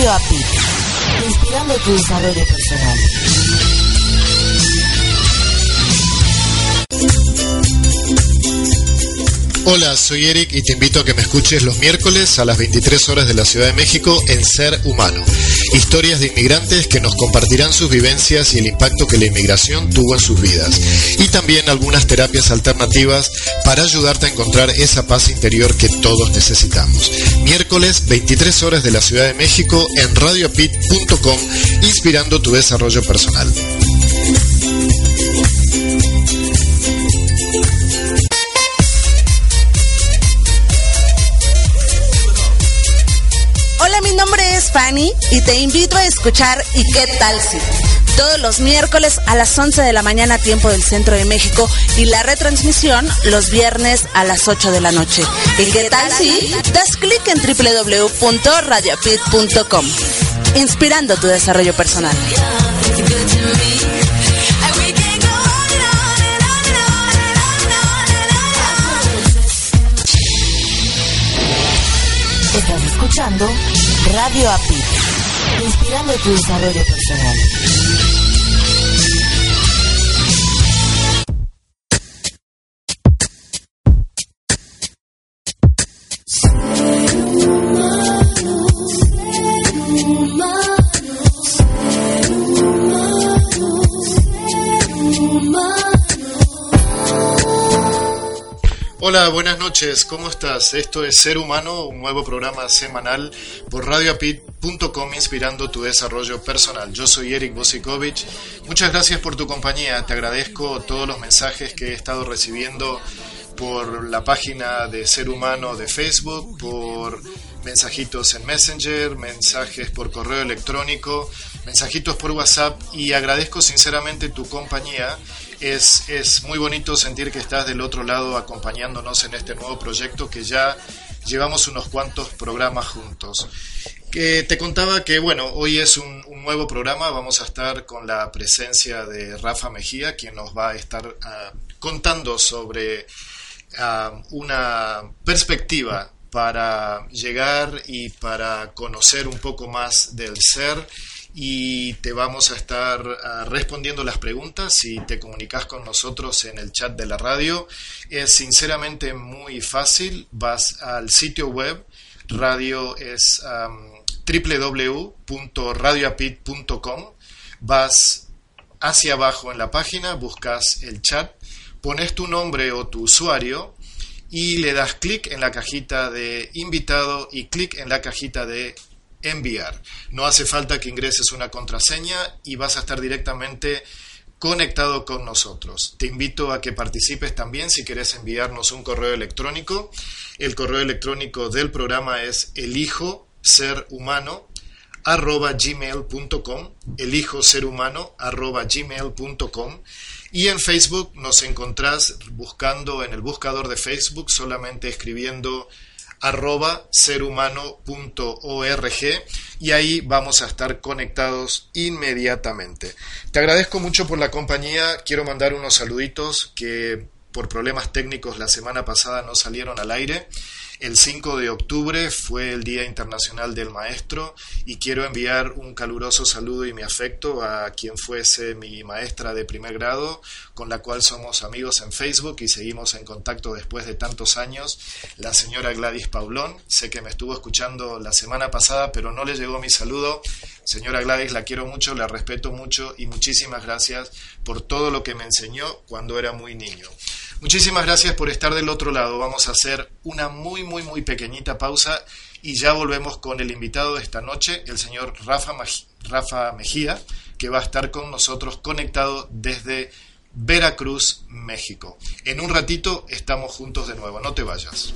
Radio API, inspirando tu desarrollo personal. Hola, soy Eric y te invito a que me escuches los miércoles a las 23 horas de la Ciudad de México en Ser Humano. Historias de inmigrantes que nos compartirán sus vivencias y el impacto que la inmigración tuvo en sus vidas. Y también algunas terapias alternativas para ayudarte a encontrar esa paz interior que todos necesitamos. Miércoles 23 horas de la Ciudad de México en radioapit.com, inspirando tu desarrollo personal. Y te invito a escuchar ¿Y qué tal si? Todos los miércoles a las 11 de la mañana tiempo del centro de México y la retransmisión los viernes a las 8 de la noche. ¿Y qué tal si? Das clic en www.radiopit.com inspirando tu desarrollo personal. Radio API, inspirando tu desarrollo personal. Hola, buenas noches, ¿cómo estás? Esto es Ser Humano, un nuevo programa semanal por radioapit.com inspirando tu desarrollo personal. Yo soy Eric Bosikovic. Muchas gracias por tu compañía. Te agradezco todos los mensajes que he estado recibiendo por la página de Ser Humano de Facebook, por mensajitos en Messenger, mensajes por correo electrónico, mensajitos por WhatsApp y agradezco sinceramente tu compañía. Es, es muy bonito sentir que estás del otro lado acompañándonos en este nuevo proyecto que ya llevamos unos cuantos programas juntos. Que te contaba que, bueno, hoy es un, nuevo programa, vamos a estar con la presencia de Rafa Mejía, quien nos va a estar ah, contando sobre ah, una perspectiva para llegar y para conocer un poco más del ser y te vamos a estar uh, respondiendo las preguntas si te comunicas con nosotros en el chat de la radio. Es sinceramente muy fácil, vas al sitio web, radio es www.radioapit.com, vas hacia abajo en la página, buscas el chat, pones tu nombre o tu usuario y le das clic en la cajita de invitado y clic en la cajita de enviar. No hace falta que ingreses una contraseña y vas a estar directamente conectado con nosotros. Te invito a que participes también si quieres enviarnos un correo electrónico. El correo electrónico del programa es elijo ser humano arroba gmail.com elijo ser humano arroba gmail.com y en Facebook nos encontrás buscando en el buscador de Facebook solamente escribiendo arroba serhumano.org y ahí vamos a estar conectados inmediatamente. Te agradezco mucho por la compañía, quiero mandar unos saluditos que por problemas técnicos la semana pasada no salieron al aire. El 5 de octubre fue el Día Internacional del Maestro y quiero enviar un caluroso saludo y mi afecto a quien fuese mi maestra de primer grado, con la cual somos amigos en Facebook y seguimos en contacto después de tantos años, la señora Gladys Paulón. Sé que me estuvo escuchando la semana pasada, pero no le llegó mi saludo. Señora Gladys, la quiero mucho, la respeto mucho y muchísimas gracias por todo lo que me enseñó cuando era muy niño. Muchísimas gracias por estar del otro lado. Vamos a hacer una muy, muy, muy pequeñita pausa y ya volvemos con el invitado de esta noche, el señor Rafa, Rafa Mejía, que va a estar con nosotros conectado desde Veracruz, México. En un ratito estamos juntos de nuevo, no te vayas.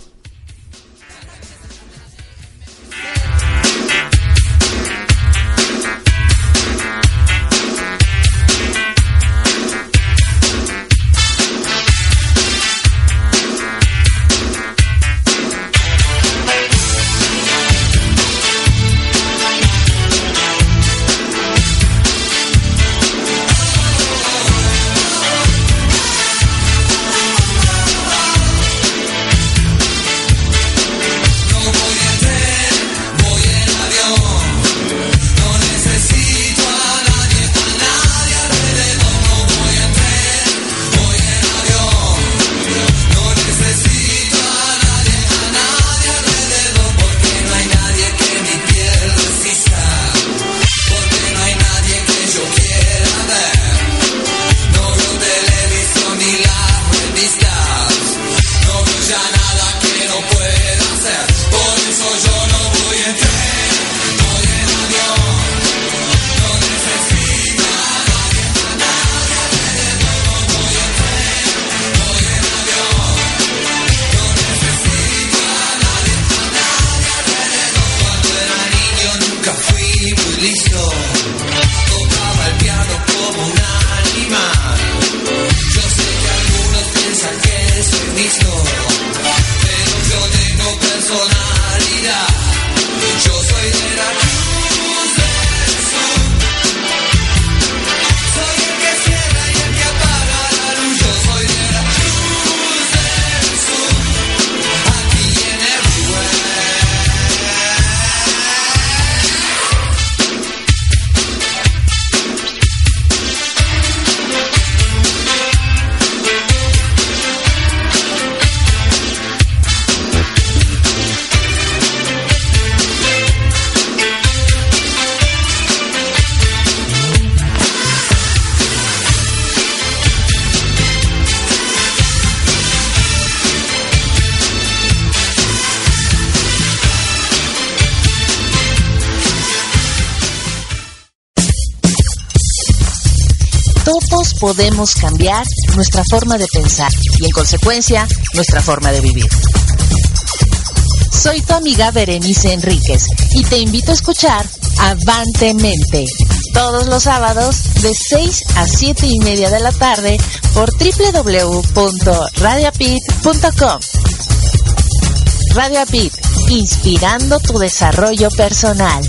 Cambiar nuestra forma de pensar y en consecuencia nuestra forma de vivir. Soy tu amiga Berenice Enríquez y te invito a escuchar Avante Mente todos los sábados de 6 a 7 y media de la tarde por www.radiapit.com. Radio Apit, inspirando tu desarrollo personal.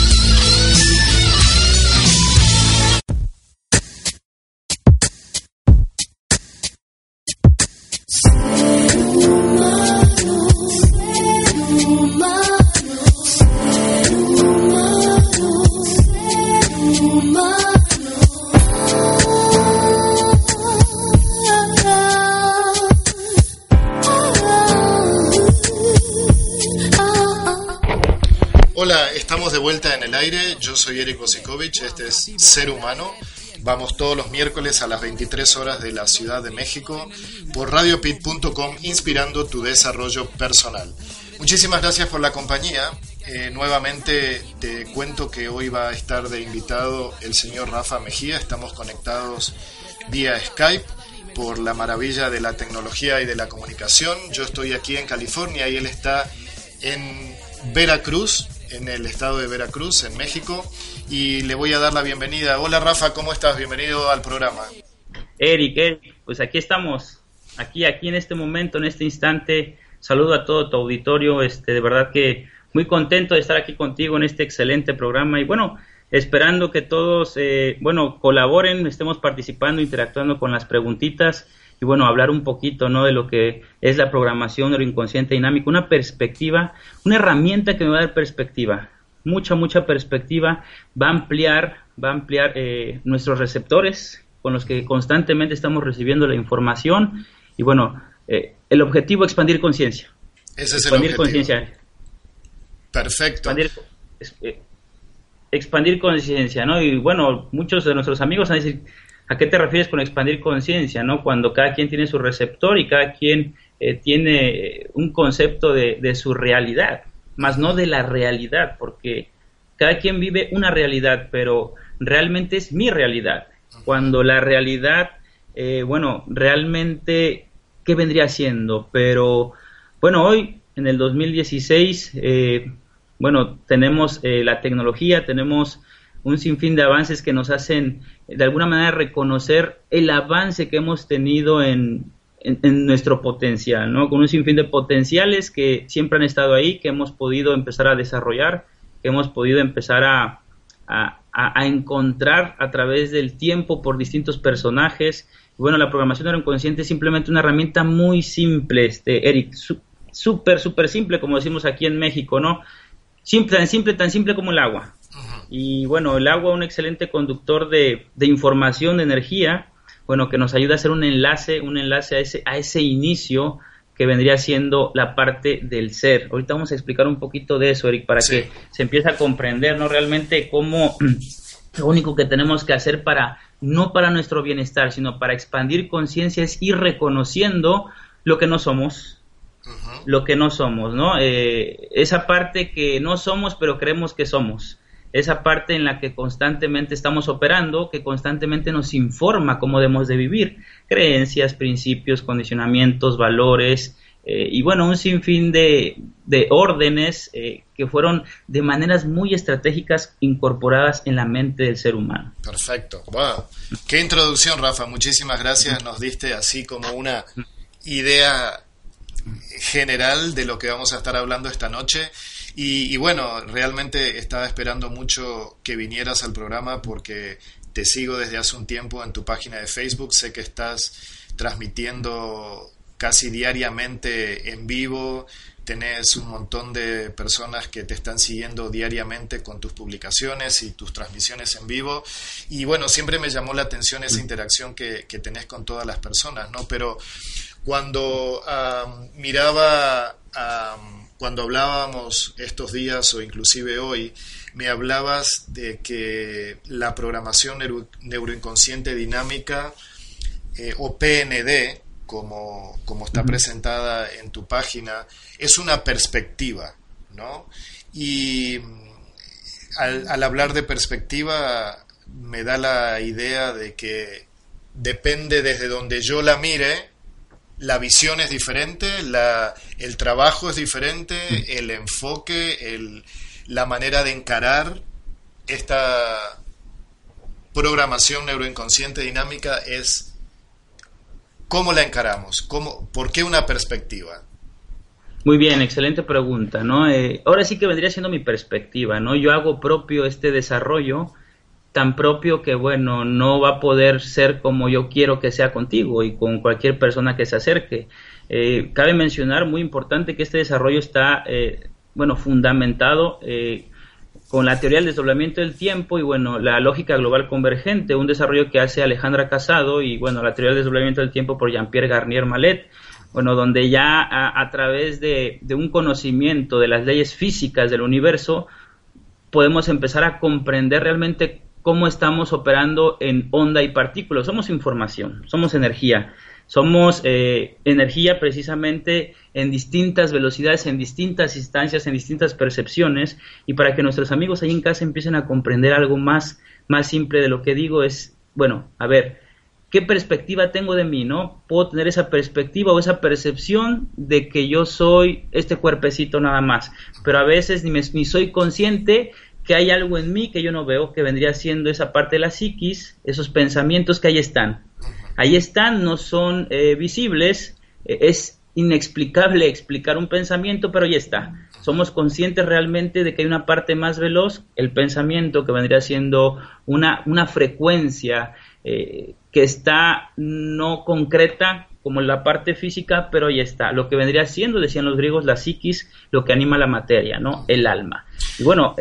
Estamos de vuelta en el aire. Yo soy Eric Bosikovic, este es Ser Humano. Vamos todos los miércoles a las 23 horas de la Ciudad de México por radiopit.com, inspirando tu desarrollo personal. Muchísimas gracias por la compañía. Eh, nuevamente te cuento que hoy va a estar de invitado el señor Rafa Mejía. Estamos conectados vía Skype por la maravilla de la tecnología y de la comunicación. Yo estoy aquí en California y él está en Veracruz, en el estado de Veracruz, en México, y le voy a dar la bienvenida. Hola Rafa, ¿cómo estás? Bienvenido al programa. Eric, Eric, pues aquí estamos, aquí, aquí en este momento, en este instante. Saludo a todo tu auditorio, este, de verdad que muy contento de estar aquí contigo en este excelente programa y bueno, esperando que todos, eh, bueno, colaboren, estemos participando, interactuando con las preguntitas y bueno, hablar un poquito, ¿no? De lo que es la programación lo inconsciente dinámico, una perspectiva, una herramienta que me va a dar perspectiva, mucha, mucha perspectiva, va a ampliar, va a ampliar eh, nuestros receptores con los que constantemente estamos recibiendo la información y bueno, eh, el objetivo es expandir conciencia. Ese es expandir conciencia. Perfecto. Expandir, eh, expandir conciencia, ¿no? Y bueno, muchos de nuestros amigos van a decir, ¿A qué te refieres con expandir conciencia? ¿no? Cuando cada quien tiene su receptor y cada quien eh, tiene un concepto de, de, su realidad, más no de la realidad, porque cada quien vive una realidad, pero realmente es mi realidad. Cuando la realidad, eh, bueno, realmente, ¿qué vendría siendo? Pero, bueno, hoy, en el 2016, eh, bueno, tenemos eh, la tecnología, tenemos un sinfín de avances que nos hacen de alguna manera reconocer el avance que hemos tenido en, en, nuestro potencial, ¿no? Con un sinfín de potenciales que siempre han estado ahí, que hemos podido empezar a desarrollar, que hemos podido empezar a, a, encontrar a través del tiempo por distintos personajes. Bueno, la programación neuroinconsciente es simplemente una herramienta muy simple, este, Eric, súper, súper simple, como decimos aquí en México, ¿no? Simple, tan simple, tan simple como el agua. Y bueno, el agua, un excelente conductor de, de, información, de energía, bueno, que nos ayuda a hacer un enlace, un enlace a ese, a ese inicio que vendría siendo la parte del ser. Ahorita vamos a explicar un poquito de eso, Eric, para que se empiece a comprender, ¿no? Realmente cómo lo único que tenemos que hacer para, no para nuestro bienestar, sino para expandir conciencia es ir reconociendo lo que no somos, lo que no somos, ¿no? Eh, esa parte que no somos, pero creemos que somos esa parte en la que constantemente estamos operando, que constantemente nos informa cómo debemos de vivir, creencias, principios, condicionamientos, valores, eh, y bueno, un sinfín de, de órdenes eh, que fueron de maneras muy estratégicas incorporadas en la mente del ser humano. Perfecto. Wow. Qué introducción, Rafa. Muchísimas gracias. Nos diste así como una idea general de lo que vamos a estar hablando esta noche. Y, bueno, realmente estaba esperando mucho que vinieras al programa porque te sigo desde hace un tiempo en tu página de Facebook. Sé que estás transmitiendo casi diariamente en vivo. Tenés un montón de personas que te están siguiendo diariamente con tus publicaciones y tus transmisiones en vivo. Y bueno, siempre me llamó la atención esa interacción que, que tenés con todas las personas, ¿no? Pero cuando miraba cuando hablábamos estos días o inclusive hoy, me hablabas de que la programación neuroinconsciente dinámica eh, o PND, como, como está presentada en tu página, es una perspectiva, ¿no? Y al, al hablar de perspectiva me da la idea de que depende desde donde yo la mire, la visión es diferente, la, el trabajo es diferente, el enfoque, el, la manera de encarar esta programación neuroinconsciente dinámica es cómo la encaramos, cómo, por qué una perspectiva. Muy bien, excelente pregunta, ¿no? Eh, ahora sí que vendría siendo mi perspectiva, ¿no? Yo hago propio este desarrollo tan propio que, bueno, no va a poder ser como yo quiero que sea contigo y con cualquier persona que se acerque. Eh, cabe mencionar, muy importante, que este desarrollo está, eh, bueno, fundamentado eh, con la teoría del desdoblamiento del tiempo y, bueno, la lógica global convergente, un desarrollo que hace Alejandra Casado y, bueno, la teoría del desdoblamiento del tiempo por Jean-Pierre Garnier Mallet, bueno, donde ya a, a través de, de un conocimiento de las leyes físicas del universo, podemos empezar a comprender realmente cómo estamos operando en onda y partículas. Somos información, somos energía, somos eh, energía precisamente en distintas velocidades, en distintas instancias, en distintas percepciones, y para que nuestros amigos ahí en casa empiecen a comprender algo más, más simple de lo que digo es, bueno, a ver, ¿qué perspectiva tengo de mí, no? Puedo tener esa perspectiva o esa percepción de que yo soy este cuerpecito nada más, pero a veces ni, ni soy consciente que hay algo en mí que yo no veo, que vendría siendo esa parte de la psiquis, esos pensamientos que ahí están. Ahí están, no son eh, visibles, eh, es inexplicable explicar un pensamiento, pero ahí está. Somos conscientes realmente de que hay una parte más veloz, el pensamiento, que vendría siendo una, una frecuencia eh, que está no concreta como la parte física, pero ahí está. Lo que vendría siendo, decían los griegos, la psiquis, lo que anima la materia, ¿no? El alma. Y bueno,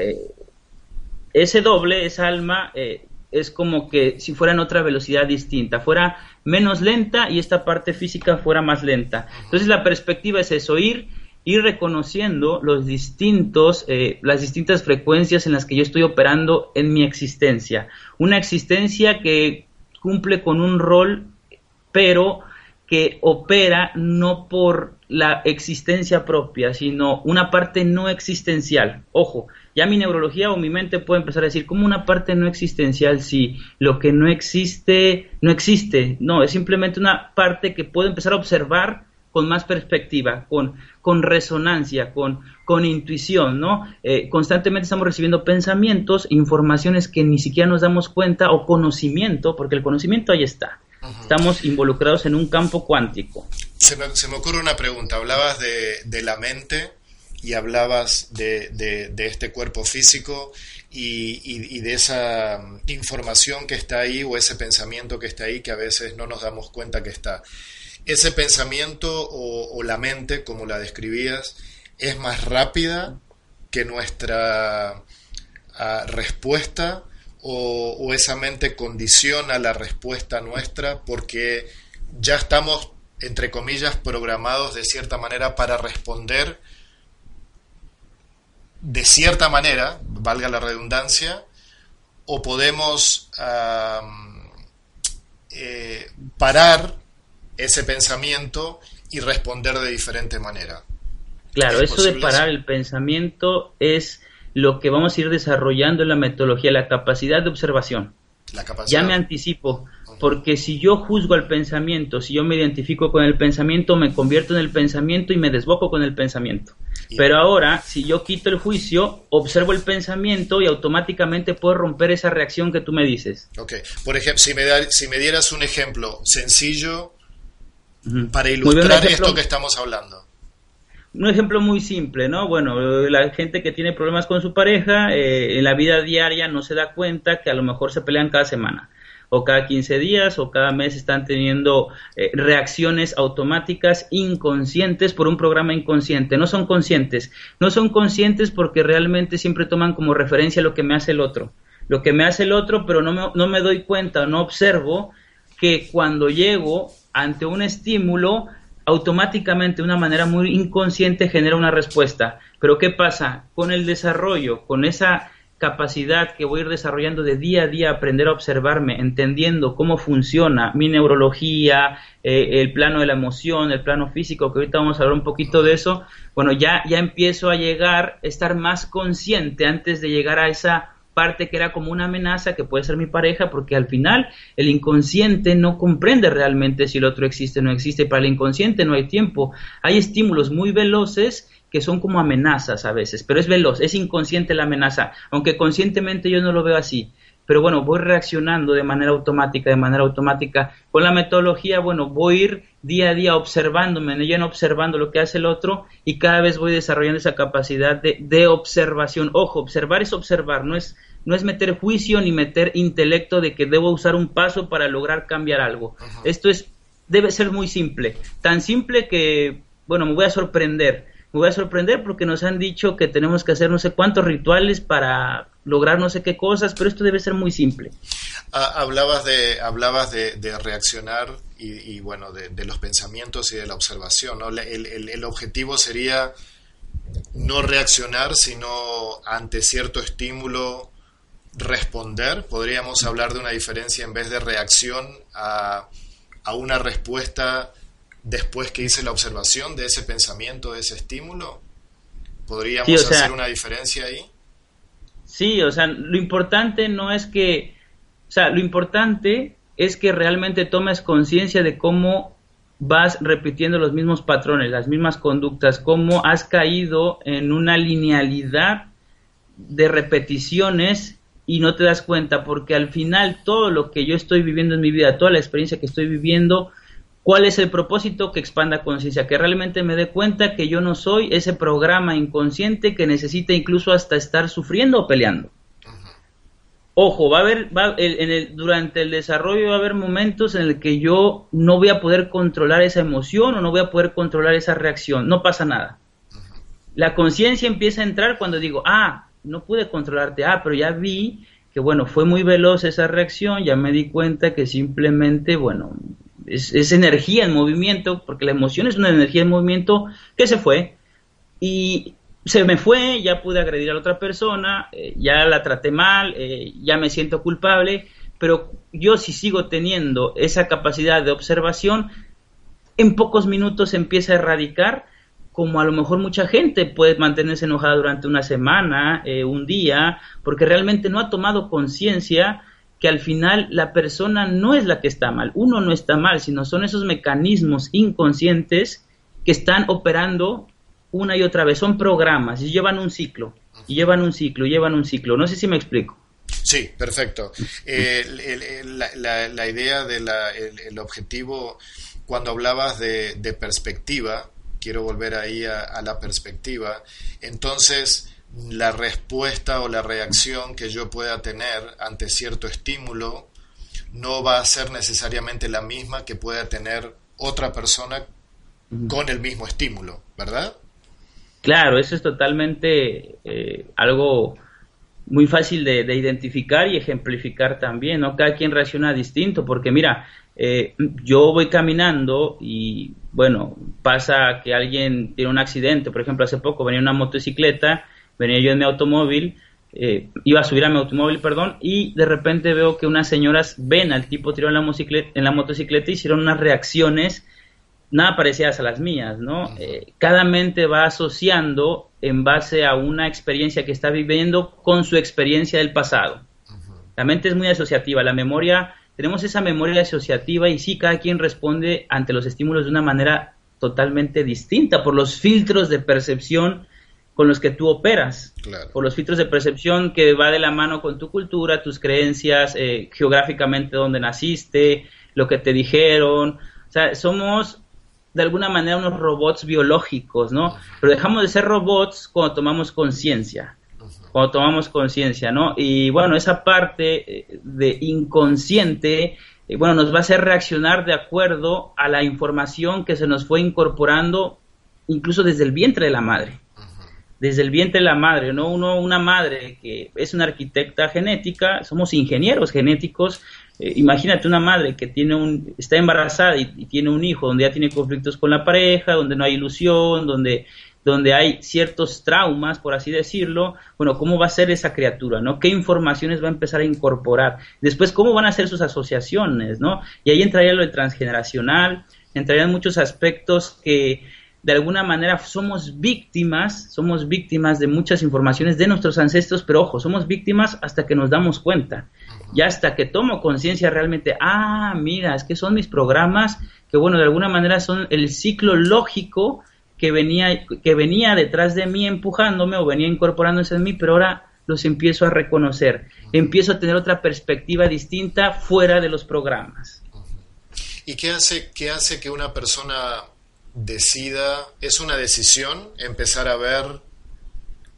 ese doble, esa alma, eh, es como que si fuera en otra velocidad distinta, fuera menos lenta y esta parte física fuera más lenta. Entonces la perspectiva es eso, ir, ir reconociendo los distintos, eh, las distintas frecuencias en las que yo estoy operando en mi existencia. Una existencia que cumple con un rol, pero que opera no por la existencia propia, sino una parte no existencial. Ojo, ya mi neurología o mi mente puede empezar a decir como una parte no existencial si lo que no existe no existe. No, es simplemente una parte que puedo empezar a observar con más perspectiva, con, con resonancia, con, con intuición, ¿no? Eh, constantemente estamos recibiendo pensamientos, informaciones que ni siquiera nos damos cuenta o conocimiento, porque el conocimiento ahí está. Estamos involucrados en un campo cuántico. Se me, se me ocurre una pregunta. Hablabas de, de la mente y hablabas de, de, este cuerpo físico y, y, de esa información que está ahí o ese pensamiento que está ahí que a veces no nos damos cuenta que está. Ese pensamiento o, la mente, como la describías, es más rápida que nuestra ah, respuesta o, o, esa mente condiciona la respuesta nuestra porque ya estamos, entre comillas, programados de cierta manera para responder de cierta manera, valga la redundancia, o podemos eh, parar ese pensamiento y responder de diferente manera. Claro, eso de parar el pensamiento es lo que vamos a ir desarrollando en la metodología, la capacidad de observación. La capacidad. Ya me anticipo, porque si yo juzgo al pensamiento, si yo me identifico con el pensamiento, me convierto en el pensamiento y me desboco con el pensamiento. Pero ahora, si yo quito el juicio, observo el pensamiento y automáticamente puedo romper esa reacción que tú me dices. Ok, por ejemplo, si me, si me dieras un ejemplo sencillo para ilustrar esto que estamos hablando. Un ejemplo muy simple, ¿no? Bueno, la gente que tiene problemas con su pareja eh, en la vida diaria no se da cuenta que a lo mejor se pelean cada semana o cada 15 días o cada mes están teniendo eh, reacciones automáticas inconscientes por un programa inconsciente. No son conscientes. No son conscientes porque realmente siempre toman como referencia lo que me hace el otro. Lo que me hace el otro, pero no me, no me doy cuenta, no observo que cuando llego ante un estímulo, automáticamente de una manera muy inconsciente genera una respuesta. Pero ¿qué pasa? Con el desarrollo, con esa capacidad que voy a ir desarrollando de día a día, aprender a observarme, entendiendo cómo funciona mi neurología, eh, el plano de la emoción, el plano físico, que ahorita vamos a hablar un poquito de eso, bueno, ya, ya empiezo a llegar, estar más consciente antes de llegar a esa parte que era como una amenaza que puede ser mi pareja, porque al final el inconsciente no comprende realmente si el otro existe o no existe, para el inconsciente no hay tiempo, hay estímulos muy veloces que son como amenazas a veces, pero es veloz, es inconsciente la amenaza, aunque conscientemente yo no lo veo así. Pero bueno, voy reaccionando de manera automática, de manera automática. Con la metodología, bueno, voy a ir día a día observándome, lleno observando lo que hace el otro y cada vez voy desarrollando esa capacidad de, de observación. Ojo, observar es observar, no es, no es meter juicio ni meter intelecto de que debo usar un paso para lograr cambiar algo. Esto es, debe ser muy simple, tan simple que, bueno, me voy a sorprender me voy a sorprender porque nos han dicho que tenemos que hacer no sé cuántos rituales para lograr no sé qué cosas, pero esto debe ser muy simple. Ah, hablabas de, hablabas de, reaccionar y, bueno, de, los pensamientos y de la observación. ¿no? El, el, objetivo sería no reaccionar, sino ante cierto estímulo responder. Podríamos hablar de una diferencia en vez de reacción a, a una respuesta después que hice la observación de ese pensamiento, de ese estímulo? ¿Podríamos hacer una diferencia ahí? Sí, o sea, lo importante no es que, o sea, lo importante es que realmente tomes conciencia de cómo vas repitiendo los mismos patrones, las mismas conductas, cómo has caído en una linealidad de repeticiones y no te das cuenta, porque al final todo lo que yo estoy viviendo en mi vida, toda la experiencia que estoy viviendo, ¿Cuál es el propósito? Que expanda conciencia, que realmente me dé cuenta que yo no soy ese programa inconsciente que necesita incluso hasta estar sufriendo o peleando. Ojo, va a haber, va, en el, durante el desarrollo va a haber momentos en el que yo no voy a poder controlar esa emoción o no voy a poder controlar esa reacción, no pasa nada. La conciencia empieza a entrar cuando digo, ah, no pude controlarte, ah, pero ya vi que bueno, fue muy veloz esa reacción, ya me di cuenta que simplemente, bueno, es, energía en movimiento, porque la emoción es una energía en movimiento que se fue y se me fue, ya pude agredir a la otra persona, eh, ya la traté mal, eh, ya me siento culpable, pero yo si sigo teniendo esa capacidad de observación, en pocos minutos empieza a erradicar, como a lo mejor mucha gente puede mantenerse enojada durante una semana, eh, un día, porque realmente no ha tomado conciencia que al final la persona no es la que está mal, uno no está mal, sino son esos mecanismos inconscientes que están operando una y otra vez, son programas y llevan un ciclo, y llevan un ciclo, y llevan un ciclo. No sé si me explico. Sí, perfecto. la, idea del el, objetivo, cuando hablabas de, perspectiva, quiero volver ahí a, la perspectiva, entonces la respuesta o la reacción que yo pueda tener ante cierto estímulo no va a ser necesariamente la misma que pueda tener otra persona con el mismo estímulo, ¿verdad? Claro, eso es totalmente eh, algo muy fácil de, identificar y ejemplificar también, ¿no? Cada quien reacciona distinto, porque mira, eh, yo voy caminando y, bueno, pasa que alguien tiene un accidente, por ejemplo, hace poco venía una motocicleta, venía yo en mi automóvil, eh, iba a subir a mi automóvil, perdón, y de repente veo que unas señoras ven al tipo tirado en la, en la motocicleta y hicieron unas reacciones nada parecidas a las mías, ¿no? Eh, cada mente va asociando en base a una experiencia que está viviendo con su experiencia del pasado. La mente es muy asociativa, la memoria, tenemos esa memoria asociativa y sí, cada quien responde ante los estímulos de una manera totalmente distinta por los filtros de percepción con los que tú operas, por los filtros de percepción que va de la mano con tu cultura, tus creencias, eh, geográficamente donde naciste, lo que te dijeron. O sea, somos de alguna manera unos robots biológicos, ¿no? Pero dejamos de ser robots cuando tomamos conciencia, cuando tomamos conciencia, ¿no? Y bueno, esa parte eh, de inconsciente, eh, bueno, nos va a hacer reaccionar de acuerdo a la información que se nos fue incorporando incluso desde el vientre de la madre. Desde el vientre de la madre, ¿no? Uno, una madre que es una arquitecta genética, somos ingenieros genéticos, eh, imagínate una madre que tiene un, está embarazada y, tiene un hijo donde ya tiene conflictos con la pareja, donde no hay ilusión, donde, donde hay ciertos traumas, por así decirlo. Bueno, ¿cómo va a ser esa criatura? ¿no? ¿Qué informaciones va a empezar a incorporar? Después, ¿cómo van a ser sus asociaciones? ¿no? Y ahí entraría lo de transgeneracional, entrarían muchos aspectos que de alguna manera somos víctimas, somos víctimas de muchas informaciones de nuestros ancestros, pero ojo, somos víctimas hasta que nos damos cuenta. Y hasta que tomo conciencia realmente, ah, mira, es que son mis programas que, bueno, de alguna manera son el ciclo lógico que venía, que venía detrás de mí empujándome o venía incorporándose en mí, pero ahora los empiezo a reconocer, empiezo a tener otra perspectiva distinta fuera de los programas. ¿Y qué hace, qué hace que una persona decida, es una decisión empezar a ver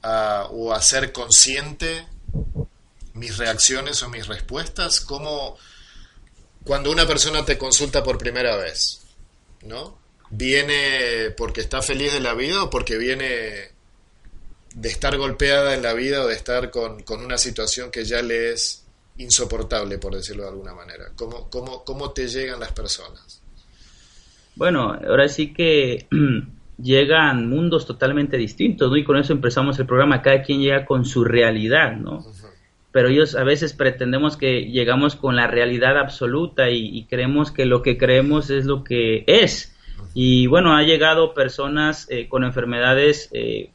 o a ser consciente mis reacciones o mis respuestas, como cuando una persona te consulta por primera vez, ¿no? ¿Viene porque está feliz de la vida o porque viene de estar golpeada en la vida o de estar con, una situación que ya le es insoportable, por decirlo de alguna manera? ¿Cómo, cómo, cómo te llegan las personas? Bueno, ahora sí que llegan mundos totalmente distintos, ¿no? Y con eso empezamos el programa, cada quien llega con su realidad, ¿no? pero ellos a veces pretendemos que llegamos con la realidad absoluta y, creemos que lo que creemos es lo que es. Y bueno, ha llegado personas eh, con enfermedades, eh,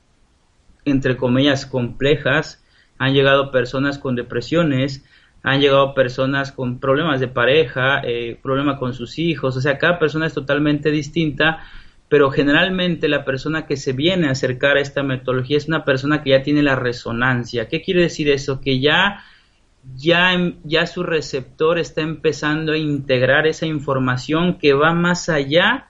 entre comillas, complejas, han llegado personas con depresiones, han llegado personas con problemas de pareja, eh, problemas con sus hijos, o sea, cada persona es totalmente distinta pero generalmente la persona que se viene a acercar a esta metodología es una persona que ya tiene la resonancia. ¿Qué quiere decir eso? Que ya, ya, ya su receptor está empezando a integrar esa información que va más allá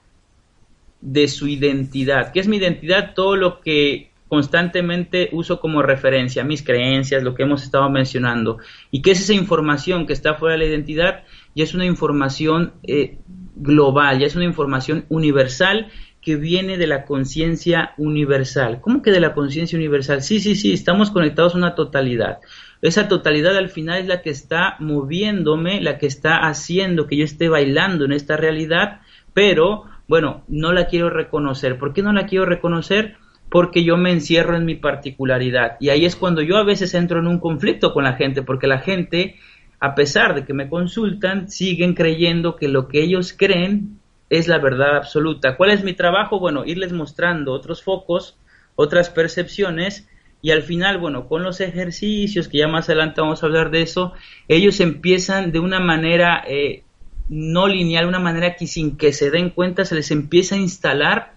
de su identidad. ¿Qué es mi identidad? Todo lo que constantemente uso como referencia, mis creencias, lo que hemos estado mencionando. ¿Y qué es esa información que está fuera de la identidad? Ya es una información eh, global, ya es una información universal que viene de la conciencia universal. ¿Cómo que de la conciencia universal? Sí, sí, sí, estamos conectados a una totalidad. Esa totalidad al final es la que está moviéndome, la que está haciendo que yo esté bailando en esta realidad, pero bueno, no la quiero reconocer. ¿Por qué no la quiero reconocer? Porque yo me encierro en mi particularidad. Y ahí es cuando yo a veces entro en un conflicto con la gente, porque la gente a pesar de que me consultan, siguen creyendo que lo que ellos creen es la verdad absoluta. ¿Cuál es mi trabajo? Bueno, irles mostrando otros focos, otras percepciones y al final, bueno, con los ejercicios, que ya más adelante vamos a hablar de eso, ellos empiezan de una manera eh, no lineal, una manera que sin que se den cuenta se les empieza a instalar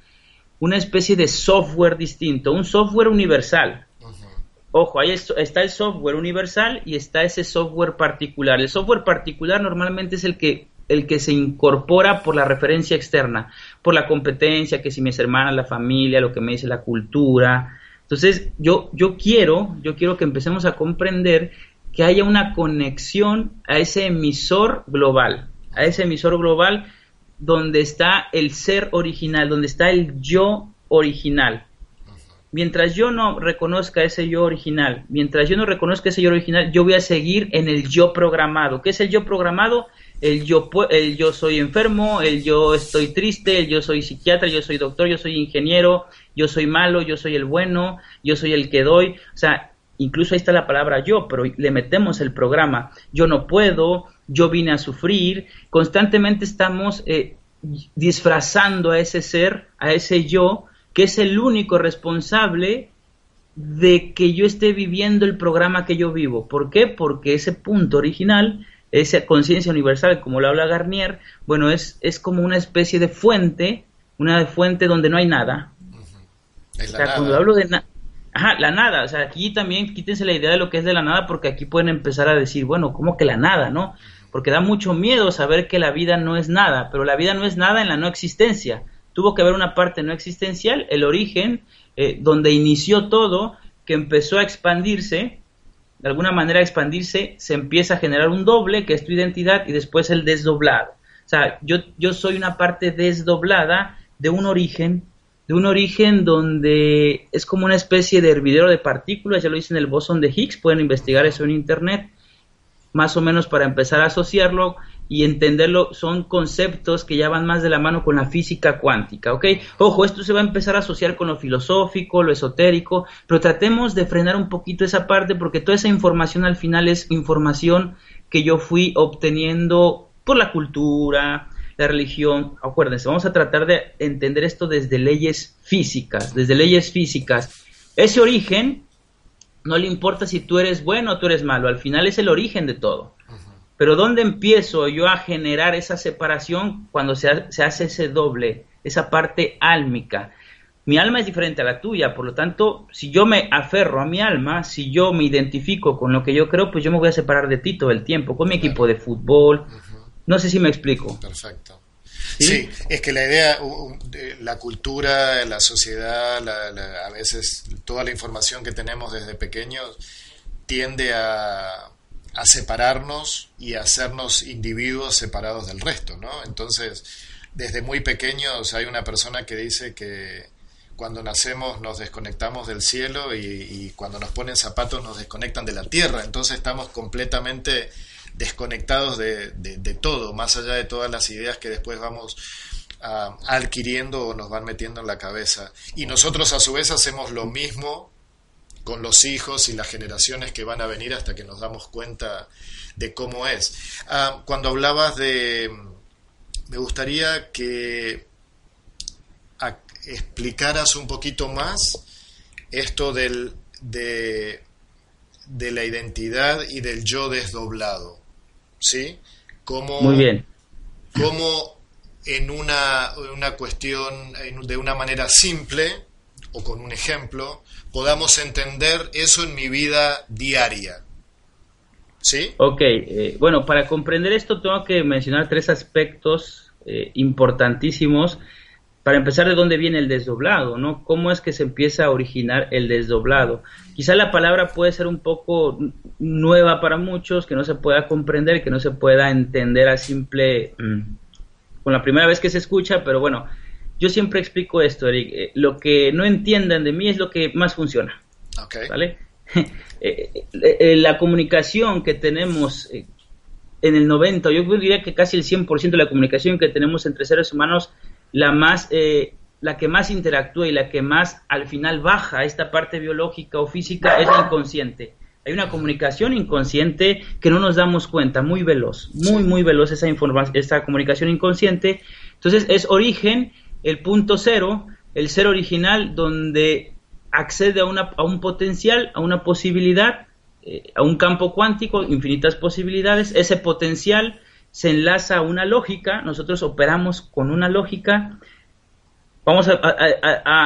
una especie de software distinto, un software universal. Ojo, ahí está el software universal y está ese software particular. El software particular normalmente es el que el que se incorpora por la referencia externa, por la competencia, que si mis hermanas, la familia, lo que me dice la cultura. Entonces, yo, yo quiero, yo quiero que empecemos a comprender que haya una conexión a ese emisor global, a ese emisor global donde está el ser original, donde está el yo original. Mientras yo no reconozca ese yo original, mientras yo no reconozca ese yo original, yo voy a seguir en el yo programado. ¿Qué es el yo programado? El yo, el yo soy enfermo, el yo estoy triste, el yo soy psiquiatra, yo soy doctor, yo soy ingeniero, yo soy malo, yo soy el bueno, yo soy el que doy. O sea, incluso ahí está la palabra yo, pero le metemos el programa. Yo no puedo, yo vine a sufrir, constantemente estamos eh, disfrazando a ese ser, a ese yo, que es el único responsable de que yo esté viviendo el programa que yo vivo. ¿Por qué? Porque ese punto original, esa conciencia universal, como lo habla Garnier, bueno, es, es como una especie de fuente, una fuente donde no hay nada. o sea, cuando hablo de nada, Ajá, la nada, o sea, aquí también quítense la idea de lo que es de la nada porque aquí pueden empezar a decir, bueno, ¿cómo que la nada, no? Porque da mucho miedo saber que la vida no es nada, pero la vida no es nada en la no existencia. Tuvo que haber una parte no existencial, el origen, eh, donde inició todo, que empezó a expandirse, de alguna manera a expandirse, se empieza a generar un doble, que es tu identidad, y después el desdoblado. O sea, yo, soy una parte desdoblada de un origen, de un origen donde es como una especie de hervidero de partículas, ya lo dicen en el bosón de Higgs, pueden investigar eso en Internet, más o menos para empezar a asociarlo y entenderlo, son conceptos que ya van más de la mano con la física cuántica, ¿ok? Ojo, esto se va a empezar a asociar con lo filosófico, lo esotérico, pero tratemos de frenar un poquito esa parte porque toda esa información al final es información que yo fui obteniendo por la cultura, la religión. Acuérdense, vamos a tratar de entender esto desde leyes físicas, desde leyes físicas. Ese origen no le importa si tú eres bueno o tú eres malo, al final es el origen de todo. Pero ¿dónde empiezo yo a generar esa separación cuando se, hace ese doble, esa parte álmica? Mi alma es diferente a la tuya, por lo tanto, si yo me aferro a mi alma, si yo me identifico con lo que yo creo, pues yo me voy a separar de ti todo el tiempo, con mi equipo de fútbol. No sé si me explico. Perfecto. ¿Sí? es que la idea, la cultura, la sociedad, a veces toda la información que tenemos desde pequeños tiende a, a separarnos y a hacernos individuos separados del resto, ¿no? Entonces, desde muy pequeños hay una persona que dice que cuando nacemos nos desconectamos del cielo y, y, cuando nos ponen zapatos nos desconectan de la tierra, entonces estamos completamente desconectados de, de, todo, más allá de todas las ideas que después vamos ah, adquiriendo o nos van metiendo en la cabeza. Y nosotros a su vez hacemos lo mismo con los hijos y las generaciones que van a venir hasta que nos damos cuenta de cómo es. Ah, cuando hablabas de... Me gustaría que explicaras un poquito más esto del, de, de la identidad y del yo desdoblado. ¿Sí? Como, Muy bien. Como en una, una cuestión, de una manera simple o con un ejemplo, podamos entender eso en mi vida diaria. ¿Sí? Ok, eh, bueno, para comprender esto tengo que mencionar tres aspectos eh, importantísimos para empezar, ¿de dónde viene el desdoblado? ¿no? ¿Cómo es que se empieza a originar el desdoblado? Quizá la palabra puede ser un poco nueva para muchos, que no se pueda comprender, que no se pueda entender a simple, mm, con la primera vez que se escucha, pero bueno, yo siempre explico esto, Eric. Eh, lo que no entiendan de mí es lo que más funciona. ¿Vale? Eh, eh, la comunicación que tenemos en el 90, yo diría que casi el 100% de la comunicación que tenemos entre seres humanos la más eh, la que más interactúa y la que más al final baja esta parte biológica o física es la inconsciente. Hay una comunicación inconsciente que no nos damos cuenta, muy veloz, muy, muy veloz esa, esa comunicación inconsciente. Entonces es origen, el punto cero, el ser original, donde accede a, una, a un potencial, a una posibilidad, eh, a un campo cuántico, infinitas posibilidades. Ese potencial se enlaza una lógica, nosotros operamos con una lógica. Vamos a,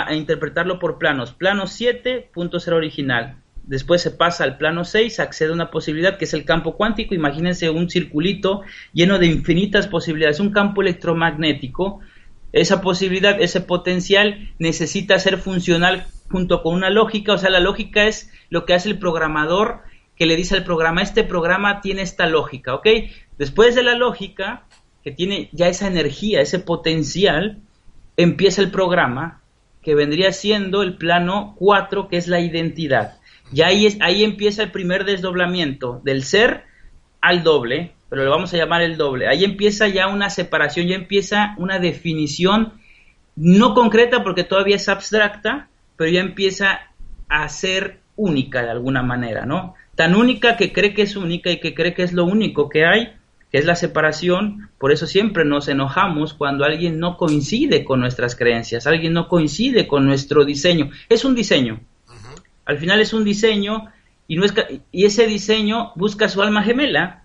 a interpretarlo por planos. Plano 7, punto cero original después se pasa al plano 6, accede a una posibilidad que es el campo cuántico, imagínense un circulito lleno de infinitas posibilidades, un campo electromagnético, esa posibilidad, ese potencial necesita ser funcional junto con una lógica, o sea, la lógica es lo que hace el programador que le dice al programa, este programa tiene esta lógica, ¿ok? Después de la lógica, que tiene ya esa energía, ese potencial, empieza el programa que vendría siendo el plano 4, que es la identidad. Y ahí, es, ahí empieza el primer desdoblamiento del ser al doble, pero lo vamos a llamar el doble. Ahí empieza ya una separación, ya empieza una definición no concreta porque todavía es abstracta, pero ya empieza a ser única de alguna manera, ¿no? Tan única que cree que es única y que cree que es lo único que hay, que es la separación, por eso siempre nos enojamos cuando alguien no coincide con nuestras creencias, alguien no coincide con nuestro diseño. Es un diseño, al final es un diseño y, no es, y ese diseño busca su alma gemela.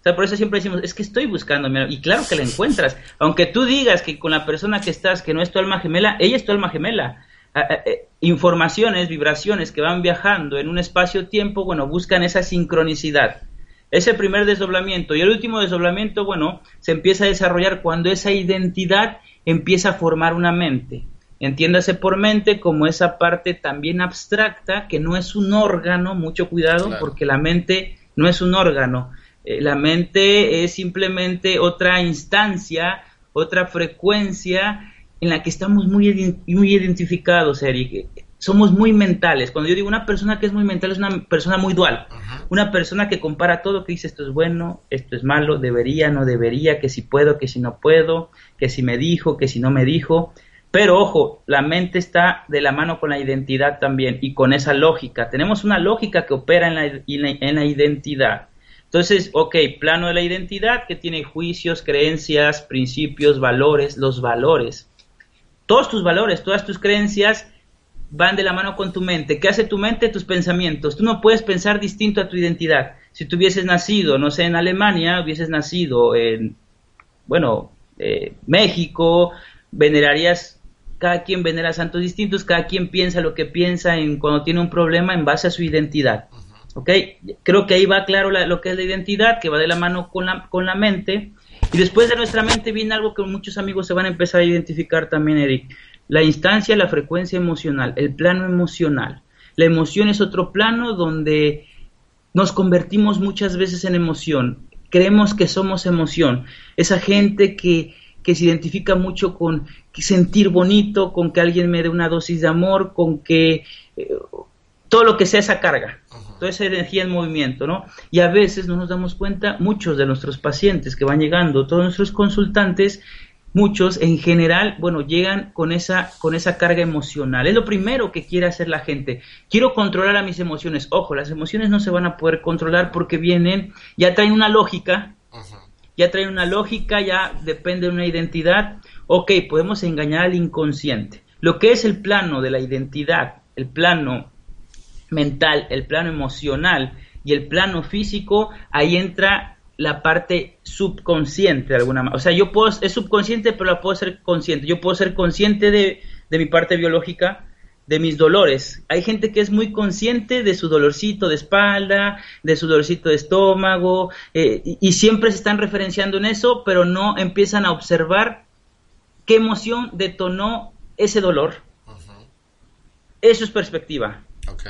O sea, por eso siempre decimos, es que estoy buscando, y claro que la encuentras. Aunque tú digas que con la persona que estás, que no es tu alma gemela, ella es tu alma gemela. Eh, informaciones, vibraciones que van viajando en un espacio-tiempo, bueno, buscan esa sincronicidad. Ese primer desdoblamiento y el último desdoblamiento, bueno, se empieza a desarrollar cuando esa identidad empieza a formar una mente. Entiéndase por mente como esa parte también abstracta que no es un órgano, mucho cuidado porque la mente no es un órgano. Eh, la mente es simplemente otra instancia, otra frecuencia en la que estamos muy, muy identificados, Eric. Somos muy mentales. Cuando yo digo una persona que es muy mental es una persona muy dual. Una persona que compara todo, que dice esto es bueno, esto es malo, debería, no debería, que si puedo, que si no puedo, que si me dijo, que si no me dijo. Pero ojo, la mente está de la mano con la identidad también y con esa lógica. Tenemos una lógica que opera en la, en la, identidad. Entonces, ok, plano de la identidad que tiene juicios, creencias, principios, valores, los valores. Todos tus valores, todas tus creencias van de la mano con tu mente. ¿Qué hace tu mente? Tus pensamientos. Tú no puedes pensar distinto a tu identidad. Si tú hubieses nacido, no sé, en Alemania, hubieses nacido en, bueno, eh, México, venerarías cada quien venera santos distintos, cada quien piensa lo que piensa en cuando tiene un problema en base a su identidad. ¿Ok? Creo que ahí va claro lo que es la identidad, que va de la mano con la, con la mente. Y después de nuestra mente viene algo que muchos amigos se van a empezar a identificar también, Eric. La instancia, la frecuencia emocional, el plano emocional. La emoción es otro plano donde nos convertimos muchas veces en emoción. Creemos que somos emoción. Esa gente que que se identifica mucho con sentir bonito, con que alguien me dé una dosis de amor, con que eh, todo lo que sea esa carga, toda esa energía en movimiento, ¿no? Y a veces no nos damos cuenta, muchos de nuestros pacientes que van llegando, todos nuestros consultantes, muchos en general, bueno, llegan con esa, con esa carga emocional. Es lo primero que quiere hacer la gente. Quiero controlar a mis emociones. Ojo, las emociones no se van a poder controlar porque vienen, ya traen una lógica, ya trae una lógica, ya depende de una identidad. Ok, podemos engañar al inconsciente. Lo que es el plano de la identidad, el plano mental, el plano emocional y el plano físico, ahí entra la parte subconsciente de alguna manera. O sea, yo puedo, es subconsciente, pero la puedo ser consciente. Yo puedo ser consciente de, de mi parte biológica, de mis dolores. Hay gente que es muy consciente de su dolorcito de espalda, de su dolorcito de estómago, eh, y, siempre se están referenciando en eso, pero no empiezan a observar qué emoción detonó ese dolor. Eso es perspectiva.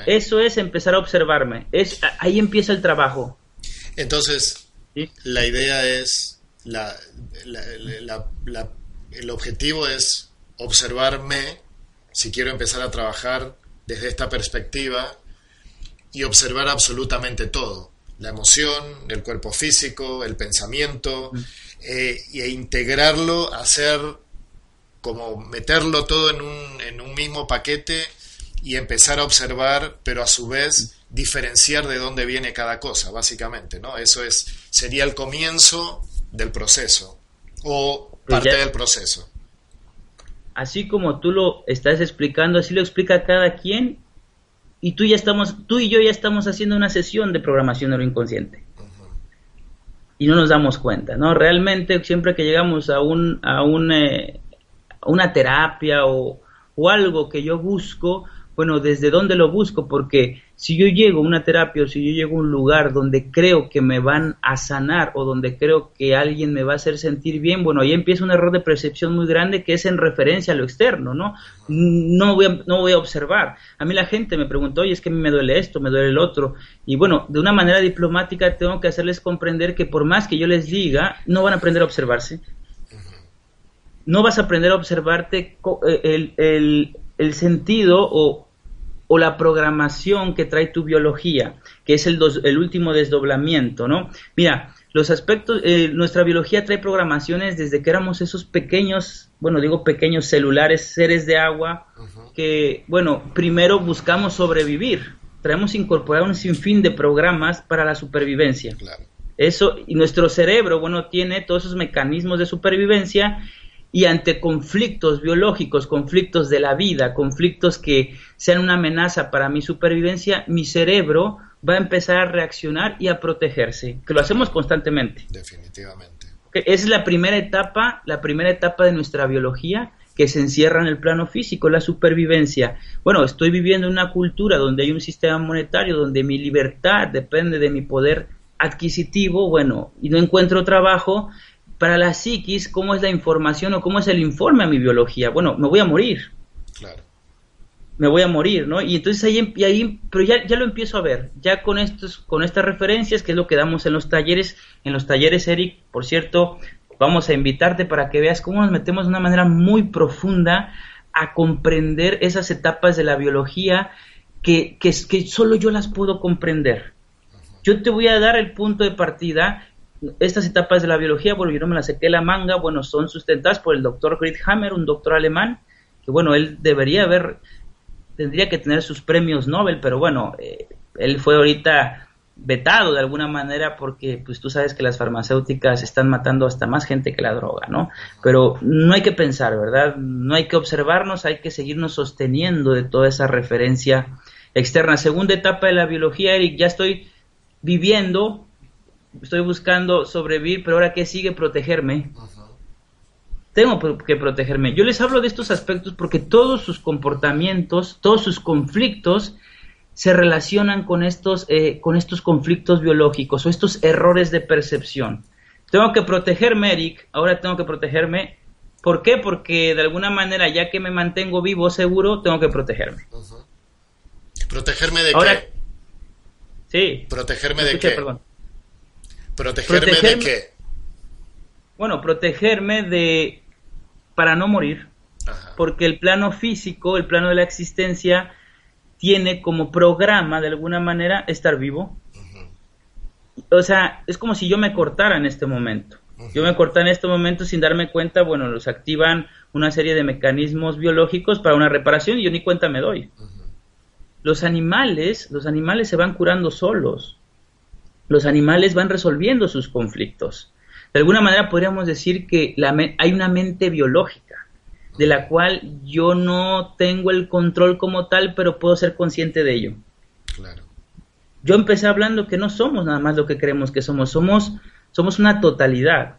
Eso es empezar a observarme. Es, ahí empieza el trabajo. Entonces, la idea es, la, el objetivo es observarme si quiero empezar a trabajar desde esta perspectiva y observar absolutamente todo, la emoción, el cuerpo físico, el pensamiento, mm. eh, e integrarlo, hacer como meterlo todo en un, en un mismo paquete y empezar a observar, pero a su vez diferenciar de dónde viene cada cosa, básicamente, ¿no? Eso es, sería el comienzo del proceso o parte del proceso. Así como tú lo estás explicando, así lo explica cada quien y tú ya estamos, tú y yo ya estamos haciendo una sesión de programación neuroinconsciente. Y no nos damos cuenta, ¿no? Realmente siempre que llegamos a un, a un, eh, una terapia o, o algo que yo busco, bueno, ¿desde dónde lo busco? Porque si yo llego a una terapia o si yo llego a un lugar donde creo que me van a sanar o donde creo que alguien me va a hacer sentir bien, bueno, ahí empieza un error de percepción muy grande que es en referencia a lo externo, ¿no? No voy a, no voy a observar. A mí la gente me preguntó, oye, es que a mí me duele esto, me duele el otro. Y bueno, de una manera diplomática tengo que hacerles comprender que por más que yo les diga, no van a aprender a observarse. No vas a aprender a observarte eh, el, el, el sentido o, o la programación que trae tu biología, que es el, el último desdoblamiento, ¿no? Mira, los aspectos, eh, nuestra biología trae programaciones desde que éramos esos pequeños, bueno, digo pequeños celulares, seres de agua, que, bueno, primero buscamos sobrevivir, traemos incorporar un sinfín de programas para la supervivencia. Eso, y nuestro cerebro, bueno, tiene todos esos mecanismos de supervivencia y ante conflictos biológicos, conflictos de la vida, conflictos que sean una amenaza para mi supervivencia, mi cerebro va a empezar a reaccionar y a protegerse, que lo hacemos constantemente. Definitivamente. Es la primera etapa, la primera etapa de nuestra biología que se encierra en el plano físico, la supervivencia. Bueno, estoy viviendo en una cultura donde hay un sistema monetario, donde mi libertad depende de mi poder adquisitivo, bueno, y no encuentro trabajo, para la psiquis, ¿cómo es la información o cómo es el informe a mi biología? Bueno, me voy a morir. Claro. Me voy a morir, ¿no? Y entonces ahí, em, ahí pero ya, ya lo empiezo a ver, ya con estos, con estas referencias, que es lo que damos en los talleres, en los talleres, Eric, por cierto, vamos a invitarte para que veas cómo nos metemos de una manera muy profunda a comprender esas etapas de la biología que, que, que solo yo las puedo comprender. Yo te voy a dar el punto de partida estas etapas de la biología, bueno, yo no me las sequé la manga, bueno, son sustentadas por el doctor Hammer, un doctor alemán, que bueno, él debería haber, tendría que tener sus premios Nobel, pero bueno, eh, él fue ahorita vetado de alguna manera porque pues tú sabes que las farmacéuticas están matando hasta más gente que la droga, ¿no? Pero no hay que pensar, ¿verdad? No hay que observarnos, hay que seguirnos sosteniendo de toda esa referencia externa. Segunda etapa de la biología, Eric, ya estoy viviendo estoy buscando sobrevivir, pero ahora qué sigue protegerme. Tengo que protegerme. Yo les hablo de estos aspectos porque todos sus comportamientos, todos sus conflictos se relacionan con estos, eh, con estos conflictos biológicos o estos errores de percepción. Tengo que protegerme, Eric, ahora tengo que protegerme. ¿Por qué? Porque de alguna manera, ya que me mantengo vivo, seguro, tengo que protegerme. ¿Protegerme de qué? Sí. ¿Protegerme de qué? Perdón. ¿Protegerme, de qué? Bueno, protegerme de... para no morir. Porque el plano físico, el plano de la existencia, tiene como programa, de alguna manera, estar vivo. O sea, es como si yo me cortara en este momento. Yo me cortara en este momento sin darme cuenta, bueno, los activan una serie de mecanismos biológicos para una reparación y yo ni cuenta me doy. Los animales, los animales se van curando solos los animales van resolviendo sus conflictos. De alguna manera podríamos decir que hay una mente biológica, de la cual yo no tengo el control como tal, pero puedo ser consciente de ello. Claro. Yo empecé hablando que no somos nada más lo que creemos que somos, somos, somos una totalidad.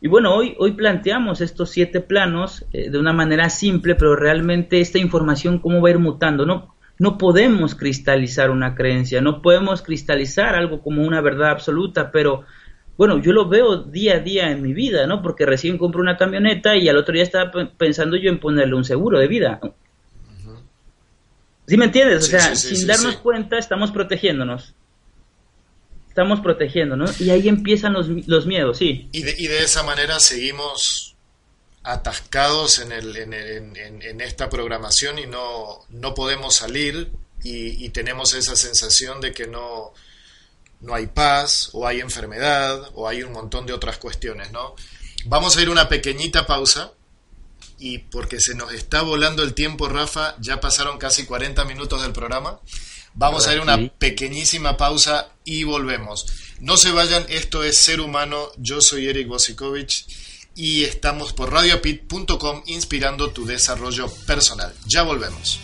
Y bueno, hoy, hoy planteamos estos siete planos eh, de una manera simple, pero realmente esta información cómo va a ir mutando, ¿no? No podemos cristalizar una creencia, no podemos cristalizar algo como una verdad absoluta, pero bueno, yo lo veo día a día en mi vida, ¿no? Porque recién compro una camioneta y al otro día estaba pensando yo en ponerle un seguro de vida. ¿Sí me entiendes? O sea, sin darnos cuenta estamos protegiéndonos. Estamos protegiéndonos y ahí empiezan los, los miedos, sí. Y de, y de esa manera seguimos atascados en, el, en, en, esta programación y no, no podemos salir y, tenemos esa sensación de que no, no hay paz o hay enfermedad o hay un montón de otras cuestiones, ¿no? Vamos a ir una pequeñita pausa y porque se nos está volando el tiempo, Rafa, ya pasaron casi 40 minutos del programa. Vamos a ir una pequeñísima pausa y volvemos. No se vayan, esto es Ser Humano, yo soy Eric Bosikovich y estamos por radiopit.com inspirando tu desarrollo personal. Ya volvemos.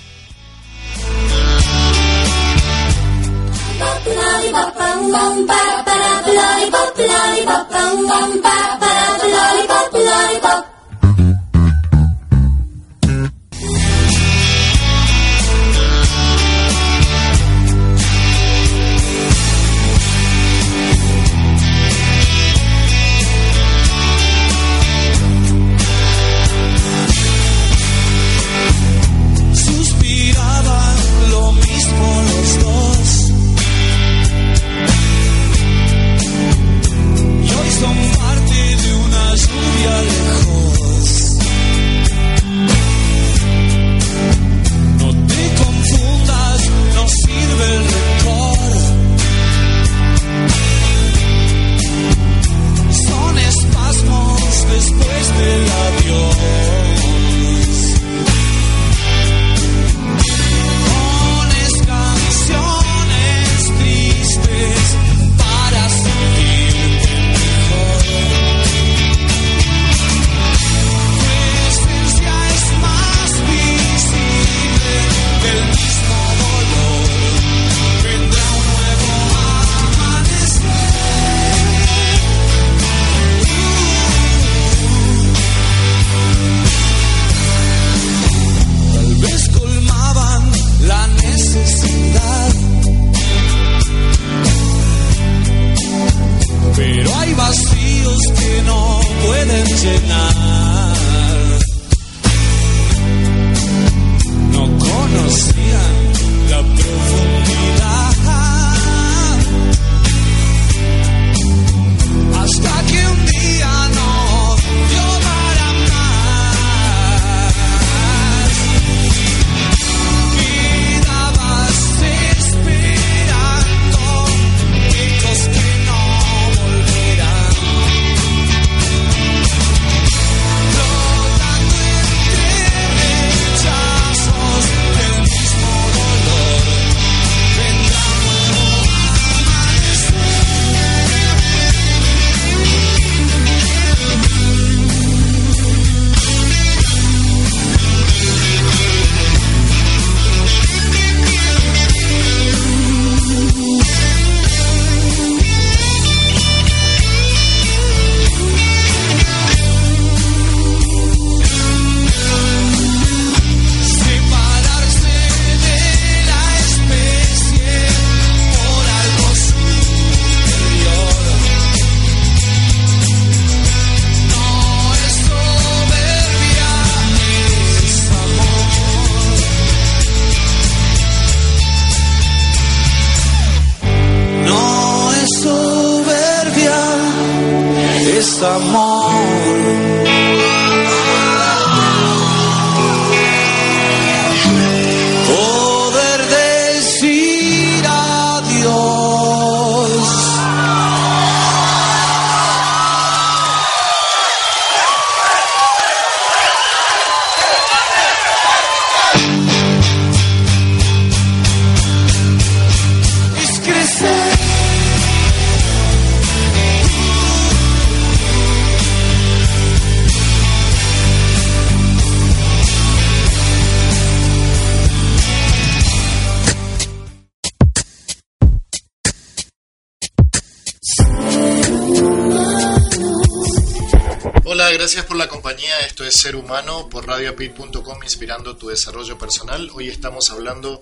Ser Humano por radioapit.com inspirando tu desarrollo personal. Hoy estamos hablando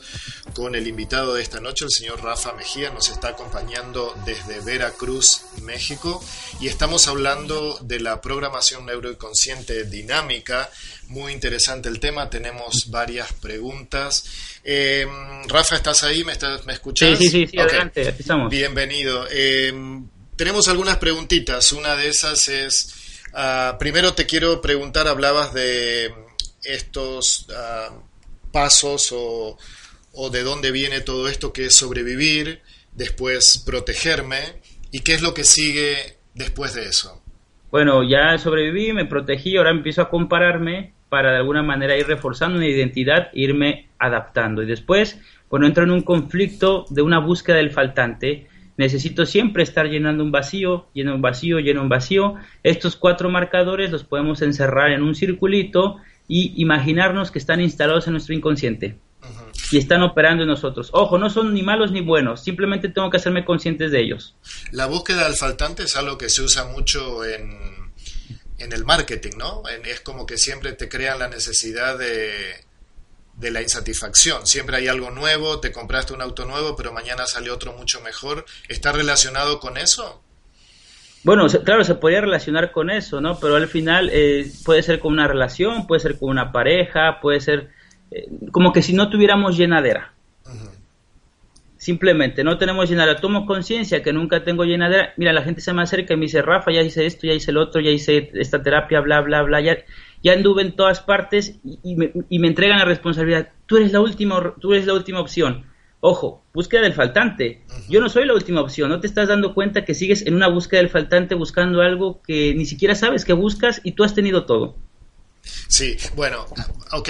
con el invitado de esta noche, el señor Rafa Mejía, nos está acompañando desde Veracruz, México, y estamos hablando de la programación neuroconsciente dinámica. Muy interesante el tema, tenemos varias preguntas. Eh, Rafa, ¿estás ahí? ¿Me, estás, ¿me escuchas? Sí, sí, sí, adelante, aquí estamos. Bienvenido. Eh, tenemos algunas preguntitas, una de esas es... Ah, primero te quiero preguntar, hablabas de estos ah, pasos o, de dónde viene todo esto que es sobrevivir, después protegerme, y qué es lo que sigue después de eso. Bueno, ya sobreviví, me protegí, ahora empiezo a compararme para de alguna manera ir reforzando una identidad irme adaptando. Y después, cuando entro en un conflicto de una búsqueda del faltante, necesito siempre estar llenando un vacío, lleno un vacío, lleno un vacío. Estos cuatro marcadores los podemos encerrar en un circulito y imaginarnos que están instalados en nuestro inconsciente y están operando en nosotros. Ojo, no son ni malos ni buenos, simplemente tengo que hacerme conscientes de ellos. La búsqueda del faltante es algo que se usa mucho en, en el marketing, ¿no? es como que siempre te crean la necesidad de, de la insatisfacción. Siempre hay algo nuevo, te compraste un auto nuevo, pero mañana sale otro mucho mejor. ¿Está relacionado con eso? Bueno, claro, se podría relacionar con eso, ¿no? Pero al final eh, puede ser con una relación, puede ser con una pareja, puede ser eh, como que si no tuviéramos llenadera. Simplemente no tenemos llenadera. Tomo conciencia que nunca tengo llenadera. Mira, la gente se me acerca y me dice, Rafa, ya hice esto, ya hice el otro, ya hice esta terapia, bla, bla, bla. Ya, ya anduve en todas partes y, me, y me entregan la responsabilidad. Tú eres la última, tú eres la última opción. Ojo, búsqueda del faltante. Yo no soy la última opción. No te estás dando cuenta que sigues en una búsqueda del faltante buscando algo que ni siquiera sabes que buscas y tú has tenido todo. Sí, bueno, ok.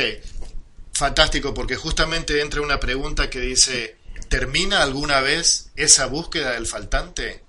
Fantástico, porque justamente entra una pregunta que dice, ¿termina alguna vez esa búsqueda del faltante?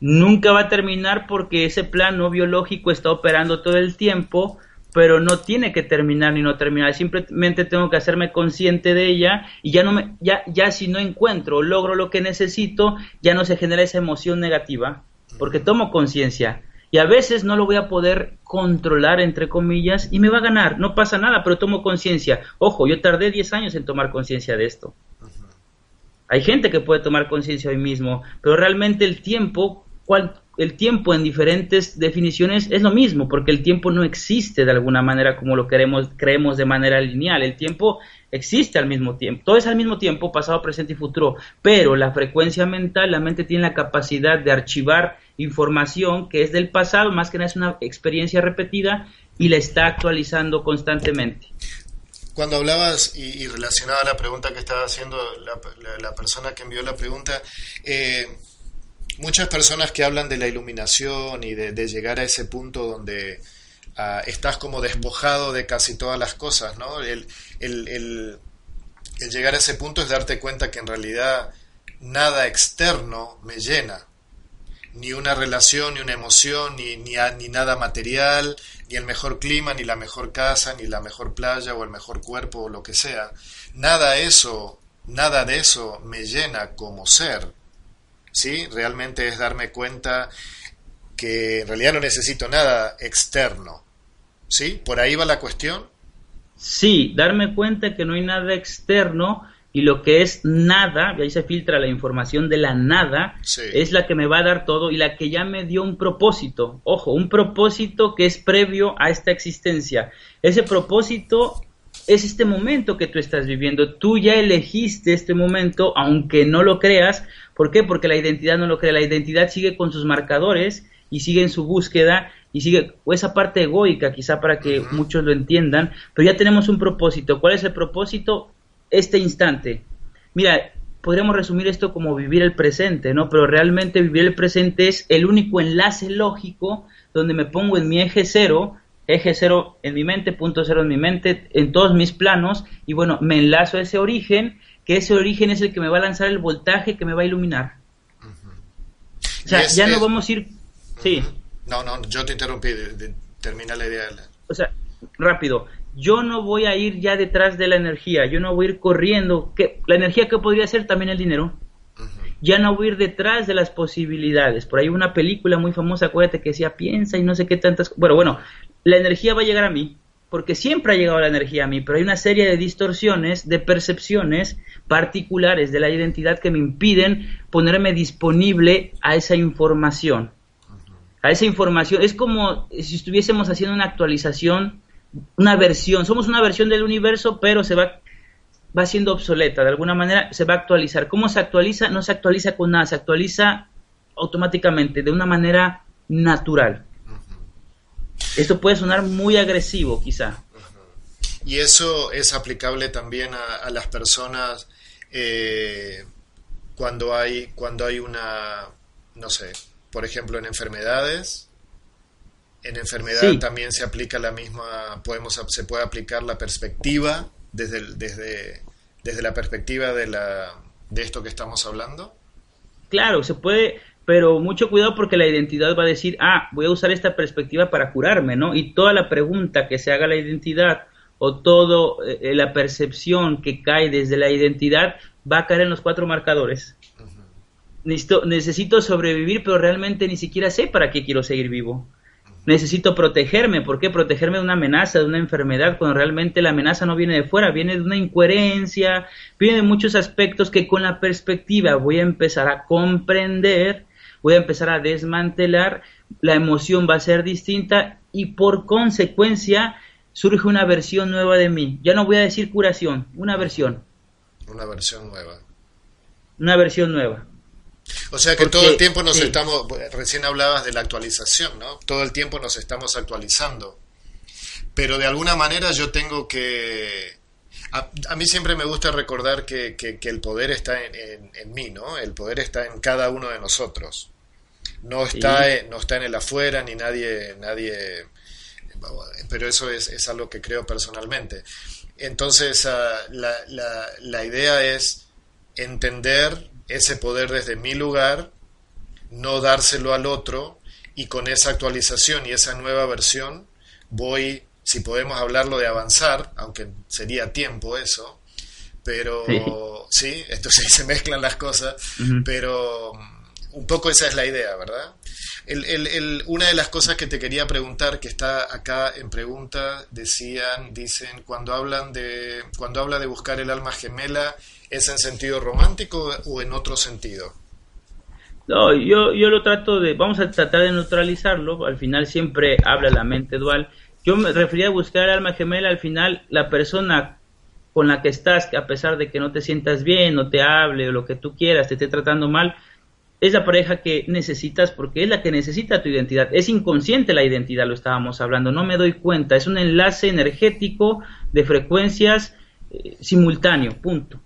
Nunca va a terminar porque ese plano biológico está operando todo el tiempo pero no tiene que terminar ni no terminar, simplemente tengo que hacerme consciente de ella y ya no me ya ya si no encuentro o logro lo que necesito, ya no se genera esa emoción negativa, porque tomo conciencia y a veces no lo voy a poder controlar entre comillas y me va a ganar, no pasa nada, pero tomo conciencia. Ojo, yo tardé 10 años en tomar conciencia de esto. Hay gente que puede tomar conciencia hoy mismo, pero realmente el tiempo, ¿cuál, el tiempo en diferentes definiciones es lo mismo, porque el tiempo no existe de alguna manera como lo queremos, creemos de manera lineal. El tiempo existe al mismo tiempo, todo es al mismo tiempo, pasado, presente y futuro, pero la frecuencia mental, la mente tiene la capacidad de archivar información que es del pasado, más que nada es una experiencia repetida y la está actualizando constantemente. Cuando hablabas y, relacionada a la pregunta que estaba haciendo la, persona que envió la pregunta, eh, muchas personas que hablan de la iluminación y de, llegar a ese punto donde ah, estás como despojado de casi todas las cosas, ¿no? El, llegar a ese punto es darte cuenta que en realidad nada externo me llena, ni una relación, ni una emoción, ni, ni, ni nada material, ni el mejor clima, ni la mejor casa, ni la mejor playa o el mejor cuerpo o lo que sea. Nada eso, nada de eso me llena como ser ¿sí? Realmente es darme cuenta que en realidad no necesito nada externo, ¿sí? ¿Por ahí va la cuestión? Sí, darme cuenta que no hay nada externo y lo que es nada, y ahí se filtra la información de la nada, es la que me va a dar todo y la que ya me dio un propósito. Ojo, un propósito que es previo a esta existencia. Ese propósito es este momento que tú estás viviendo. Tú ya elegiste este momento, aunque no lo creas. ¿Por qué? Porque la identidad no lo crea. La identidad sigue con sus marcadores y sigue en su búsqueda y sigue esa parte egoica, quizá para que muchos lo entiendan. Pero ya tenemos un propósito. ¿Cuál es el propósito? Este instante. Mira, podríamos resumir esto como vivir el presente, ¿no? Pero realmente vivir el presente es el único enlace lógico donde me pongo en mi eje cero eje cero en mi mente, punto cero en mi mente, en todos mis planos, y bueno, me enlazo a ese origen, que ese origen es el que me va a lanzar el voltaje que me va a iluminar. O sea, ya no vamos a ir... Sí. No, no, yo te interrumpí, termina la idea. O sea, rápido, yo no voy a ir ya detrás de la energía, yo no voy a ir corriendo, que la energía que podría ser también el dinero. Ya no voy a ir detrás de las posibilidades. Por ahí una película muy famosa, acuérdate que decía piensa y no sé qué tantas. Bueno, bueno, la energía va a llegar a mí, porque siempre ha llegado la energía a mí, pero hay una serie de distorsiones, de percepciones particulares de la identidad que me impiden ponerme disponible a esa información. A esa información. Es como si estuviésemos haciendo una actualización, una versión. Somos una versión del universo, pero se va, va siendo obsoleta. De alguna manera se va a actualizar. ¿Cómo se actualiza? No se actualiza con nada, se actualiza automáticamente, de una manera natural. Esto puede sonar muy agresivo, quizá. Y eso es aplicable también a, las personas eh, cuando hay cuando hay una, no sé, por ejemplo en enfermedades. En enfermedad también se aplica la misma, podemos, se puede aplicar la perspectiva desde, desde, desde la perspectiva de, la, de esto que estamos hablando. Claro, se puede, pero mucho cuidado porque la identidad va a decir, ah, voy a usar esta perspectiva para curarme, ¿no? Y toda la pregunta que se haga la identidad o toda eh, la percepción que cae desde la identidad va a caer en los cuatro marcadores. Necesito, necesito sobrevivir, pero realmente ni siquiera sé para qué quiero seguir vivo. Necesito protegerme. ¿Por qué? Protegerme de una amenaza, de una enfermedad, cuando realmente la amenaza no viene de fuera, viene de una incoherencia, viene de muchos aspectos que con la perspectiva voy a empezar a comprender, voy a empezar a desmantelar, la emoción va a ser distinta y por consecuencia surge una versión nueva de mí. Ya no voy a decir curación, una versión. Una versión nueva. Una versión nueva. O sea que todo el tiempo nos estamos, recién hablabas de la actualización, ¿no? Todo el tiempo nos estamos actualizando. Pero de alguna manera yo tengo que... A, mí siempre me gusta recordar que, el poder está en, mí, ¿no? El poder está en cada uno de nosotros. No está, no está en el afuera, ni nadie, nadie pero eso es, algo que creo personalmente. Entonces, ah, la, idea es entender ese poder desde mi lugar, no dárselo al otro, y con esa actualización y esa nueva versión voy, si podemos hablarlo de avanzar, aunque sería tiempo eso, pero sí, esto sí se mezclan las cosas, pero un poco esa es la idea, ¿verdad? El, una de las cosas que te quería preguntar, que está acá en pregunta, decían, dicen, cuando hablan de, cuando habla de buscar el alma gemela, ¿es en sentido romántico o en otro sentido? No, yo, yo lo trato de, vamos a tratar de neutralizarlo, al final siempre habla la mente dual. Yo me refería a buscar alma gemela, al final la persona con la que estás, a pesar de que no te sientas bien, no te hable o lo que tú quieras, te esté tratando mal, es la pareja que necesitas porque es la que necesita tu identidad. Es inconsciente la identidad, lo estábamos hablando, no me doy cuenta. Es un enlace energético de frecuencias eh, simultáneo, punto.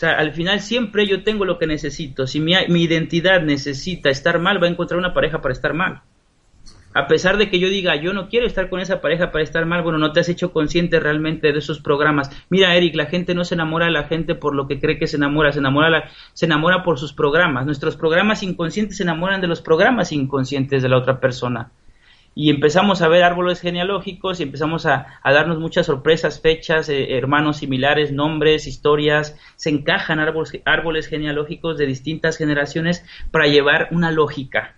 Sea, al final siempre yo tengo lo que necesito. Si mi, mi identidad necesita estar mal, va a encontrar una pareja para estar mal a pesar de que yo diga, yo no quiero estar con esa pareja para estar mal, bueno, no te has hecho consciente realmente de esos programas. Mira, Eric, la gente no se enamora de la gente por lo que cree que se enamora, se enamora, se enamora por sus programas. Nuestros programas inconscientes se enamoran de los programas inconscientes de la otra persona. Y empezamos a ver árboles genealógicos y empezamos a, darnos muchas sorpresas, fechas, eh, hermanos similares, nombres, historias. Se encajan árboles, árboles genealógicos de distintas generaciones para llevar una lógica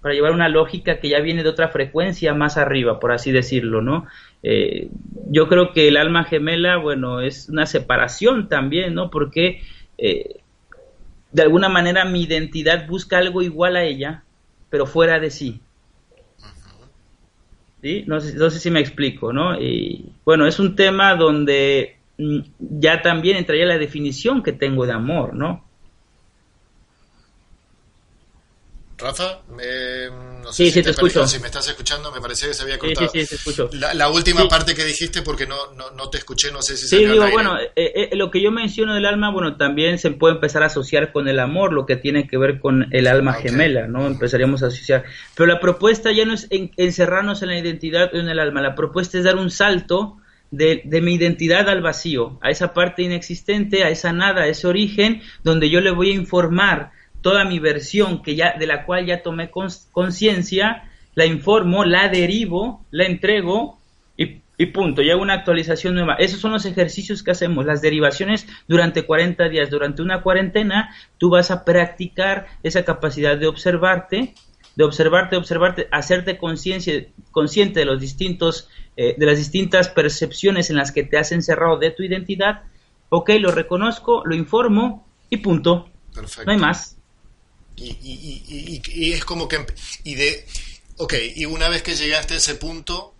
para llevar una lógica que ya viene de otra frecuencia más arriba, por así decirlo, ¿no? Eh, yo creo que el alma gemela, bueno, es una separación también, ¿no? Porque eh, de alguna manera mi identidad busca algo igual a ella, pero fuera de sí. ¿Sí? No sé, no sé si me explico, ¿no? Y bueno, es un tema donde mm, ya también entraría la definición que tengo de amor, ¿no? Rafa, no sé si, te, escucho. si me estás escuchando, me parecía que se había cortado. Sí, sí, escucho. La, última parte que dijiste, porque no, no, te escuché, no sé si se Sí, digo, bueno, eh, eh, lo que yo menciono del alma, bueno, también se puede empezar a asociar con el amor, lo que tiene que ver con el alma gemela, ¿no? Empezaríamos a asociar. Pero la propuesta ya no es encerrarnos en la identidad o en el alma, la propuesta es dar un salto de, de, mi identidad al vacío, a esa parte inexistente, a esa nada, a ese origen, donde yo le voy a informar toda mi versión que ya, de la cual ya tomé conciencia, la informo, la derivo, la entrego y, y, punto, y hago una actualización nueva. Esos son los ejercicios que hacemos, las derivaciones durante 40 días. Durante una cuarentena tú vas a practicar esa capacidad de observarte, de observarte, observarte, hacerte consciente de los distintos, eh, de las distintas percepciones en las que te has encerrado de tu identidad. Ok, lo reconozco, lo informo y punto. Perfecto. No hay más. Y, es como que... Y de, ok, y una vez que llegaste a ese punto,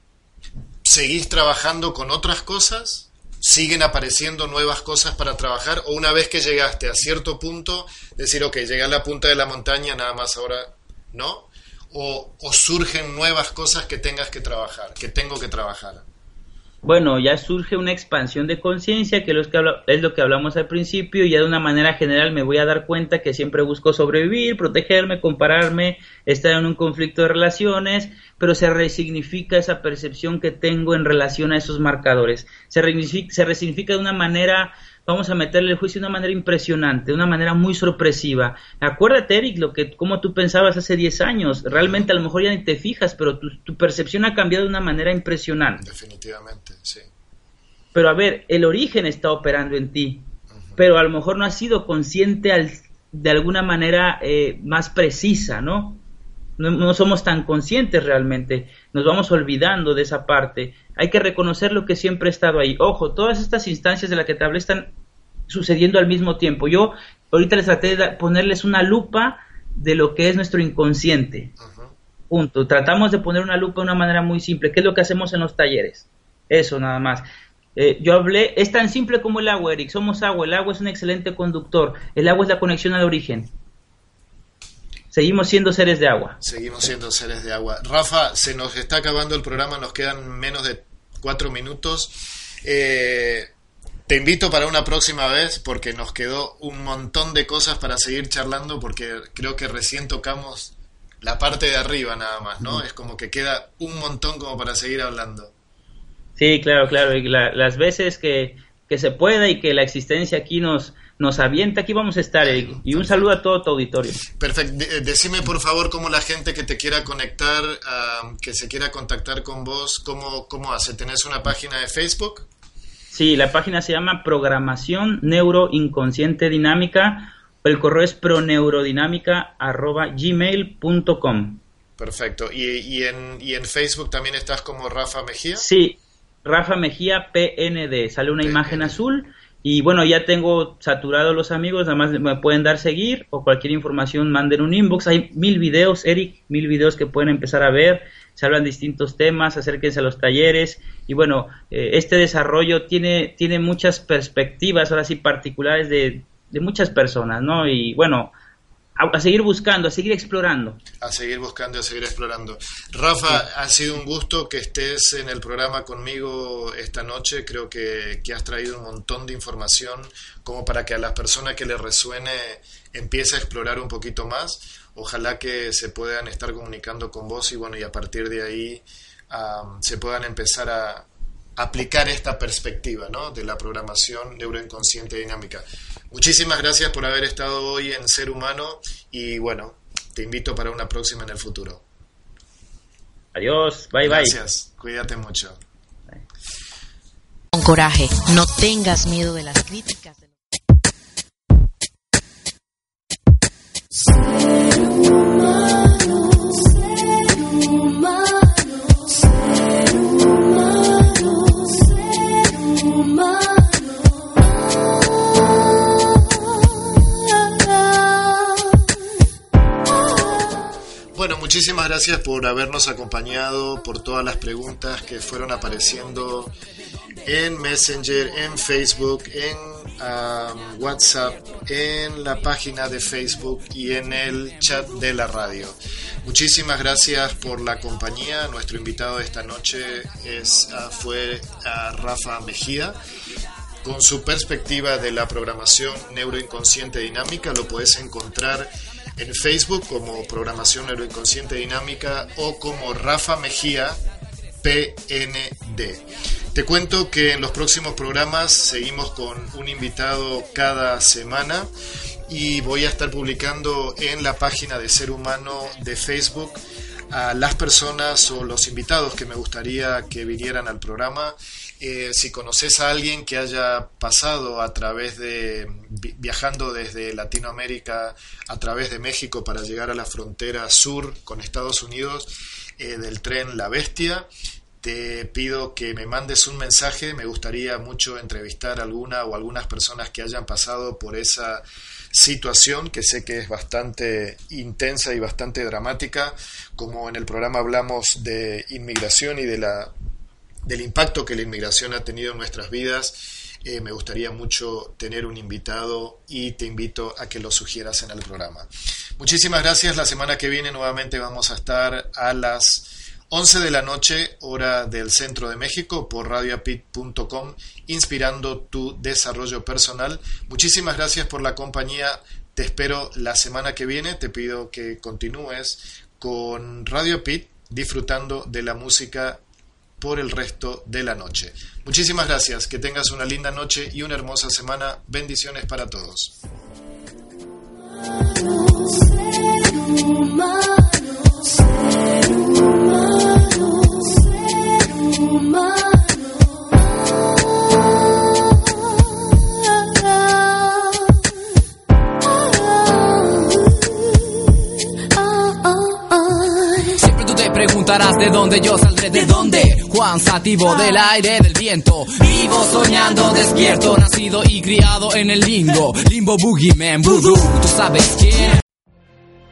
¿seguís trabajando con otras cosas? ¿Siguen apareciendo nuevas cosas para trabajar? ¿O una vez que llegaste a cierto punto, decir, ok, llegué a la punta de la montaña, nada más ahora, ¿no? O, o surgen nuevas cosas que tengas que trabajar, que tengo que trabajar. Bueno, ya surge una expansión de conciencia, que, es lo que hablamos al principio, y ya de una manera general me voy a dar cuenta que siempre busco sobrevivir, protegerme, compararme, estar en un conflicto de relaciones, pero se resignifica esa percepción que tengo en relación a esos marcadores. Se, se resignifica de una manera vamos a meterle el juicio de una manera impresionante, de una manera muy sorpresiva. Acuérdate, Eric, lo que, como tú pensabas hace 10 años. Realmente a lo mejor ya ni te fijas, pero tu, percepción ha cambiado de una manera impresionante. Definitivamente, sí. Pero a ver, el origen está operando en ti, pero a lo mejor no has sido consciente al, de alguna manera eh, más precisa, ¿no? ¿No? somos tan conscientes realmente, nos vamos olvidando de esa parte. Hay que reconocer lo que siempre ha estado ahí. Ojo, todas estas instancias de las que te hablé están sucediendo al mismo tiempo. Yo ahorita les traté de ponerles una lupa de lo que es nuestro inconsciente. Punto. Tratamos de poner una lupa de una manera muy simple. ¿Qué es lo que hacemos en los talleres? Eso nada más. Eh, yo hablé, es tan simple como el agua, Eric. Somos agua. El agua es un excelente conductor. El agua es la conexión al origen. Seguimos siendo seres de agua. Seguimos siendo seres de agua. Rafa, se nos está acabando el programa, nos quedan menos de cuatro minutos. Eh, te invito para una próxima vez porque nos quedó un montón de cosas para seguir charlando porque creo que recién tocamos la parte de arriba nada más, ¿no? Es como que queda un montón como para seguir hablando. Sí, claro, claro. Y las veces que, que se pueda y que la existencia aquí nos, nos avienta, aquí vamos a estar, Y un saludo a todo tu auditorio. Perfecto. Decime, por favor, cómo la gente que te quiera conectar, que se quiera contactar con vos, ¿cómo, ¿cómo hace? ¿Tenés una página de Facebook? Sí, la página se llama Programación Neuroinconsciente Dinámica. El correo es proneurodinamica.gmail.com. Perfecto. ¿Y, y, en, ¿Y en Facebook también estás como Rafa Mejía? Sí, Rafa Mejía PND. Sale una imagen azul y bueno, ya tengo saturado los amigos, nada más me pueden dar seguir o cualquier información manden un inbox. Hay mil videos, Eric, mil videos que pueden empezar a ver. Se hablan distintos temas, acérquense a los talleres. Y bueno, eh, este desarrollo tiene, tiene muchas perspectivas, ahora sí, particulares de, de muchas personas, ¿no? Y bueno, a, seguir buscando, a seguir explorando. A seguir buscando, a seguir explorando. Rafa, ha sido un gusto que estés en el programa conmigo esta noche. Creo que, que, has traído un montón de información como para que a las personas que les resuene empiece a explorar un poquito más. Ojalá que se puedan estar comunicando con vos y bueno, y a partir de ahí se puedan empezar a, aplicar esta perspectiva ¿no? de la programación neuroinconsciente dinámica. Muchísimas gracias por haber estado hoy en Ser Humano y bueno, te invito para una próxima en el futuro. Adiós, bye bye. Gracias, cuídate mucho. Con coraje, no tengas miedo de las críticas. Muchísimas gracias por habernos acompañado, por todas las preguntas que fueron apareciendo en Messenger, en Facebook, en WhatsApp, en la página de Facebook y en el chat de la radio. Muchísimas gracias por la compañía. Nuestro invitado de esta noche es, uh, fue uh, Rafa Mejía con su perspectiva de la programación neuroinconsciente dinámica. Lo puedes encontrar en Facebook como Programación Neuroinconsciente Dinámica o como Rafa Mejía PND. Te cuento que en los próximos programas seguimos con un invitado cada semana y voy a estar publicando en la página de Ser Humano de Facebook a las personas o los invitados que me gustaría que vinieran al programa eh, si conoces a alguien que haya pasado a través de, viajando desde Latinoamérica a través de México para llegar a la frontera sur con Estados Unidos eh, del tren La Bestia, te pido que me mandes un mensaje, me gustaría mucho entrevistar a alguna o algunas personas que hayan pasado por esa situación que sé que es bastante intensa y bastante dramática, como en el programa hablamos de inmigración y de la del impacto que la inmigración ha tenido en nuestras vidas. Eh, me gustaría mucho tener un invitado y te invito a que lo sugieras en el programa. Muchísimas gracias. La semana que viene nuevamente vamos a estar a las 11 de la noche, hora del centro de México, por radioapit.com, inspirando tu desarrollo personal. Muchísimas gracias por la compañía. Te espero la semana que viene. Te pido que continúes con Radio Pit disfrutando de la música por el resto de la noche. Muchísimas gracias, que tengas una linda noche y una hermosa semana. Bendiciones para todos. Preguntarás de dónde yo saldré, de dónde. Juan Sativo ah. del aire, del viento. Vivo soñando, despierto, nacido y criado en el limbo. Limbo boogeyman, voodoo, tú sabes quién.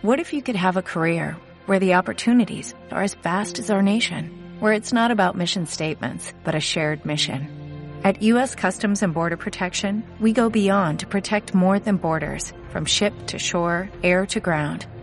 What if you could have a career where the opportunities are as vast as our nation, where it's not about mission statements, but a shared mission? At U.S. Customs and Border Protection, we go beyond to protect more than borders, from ship to shore, air to ground,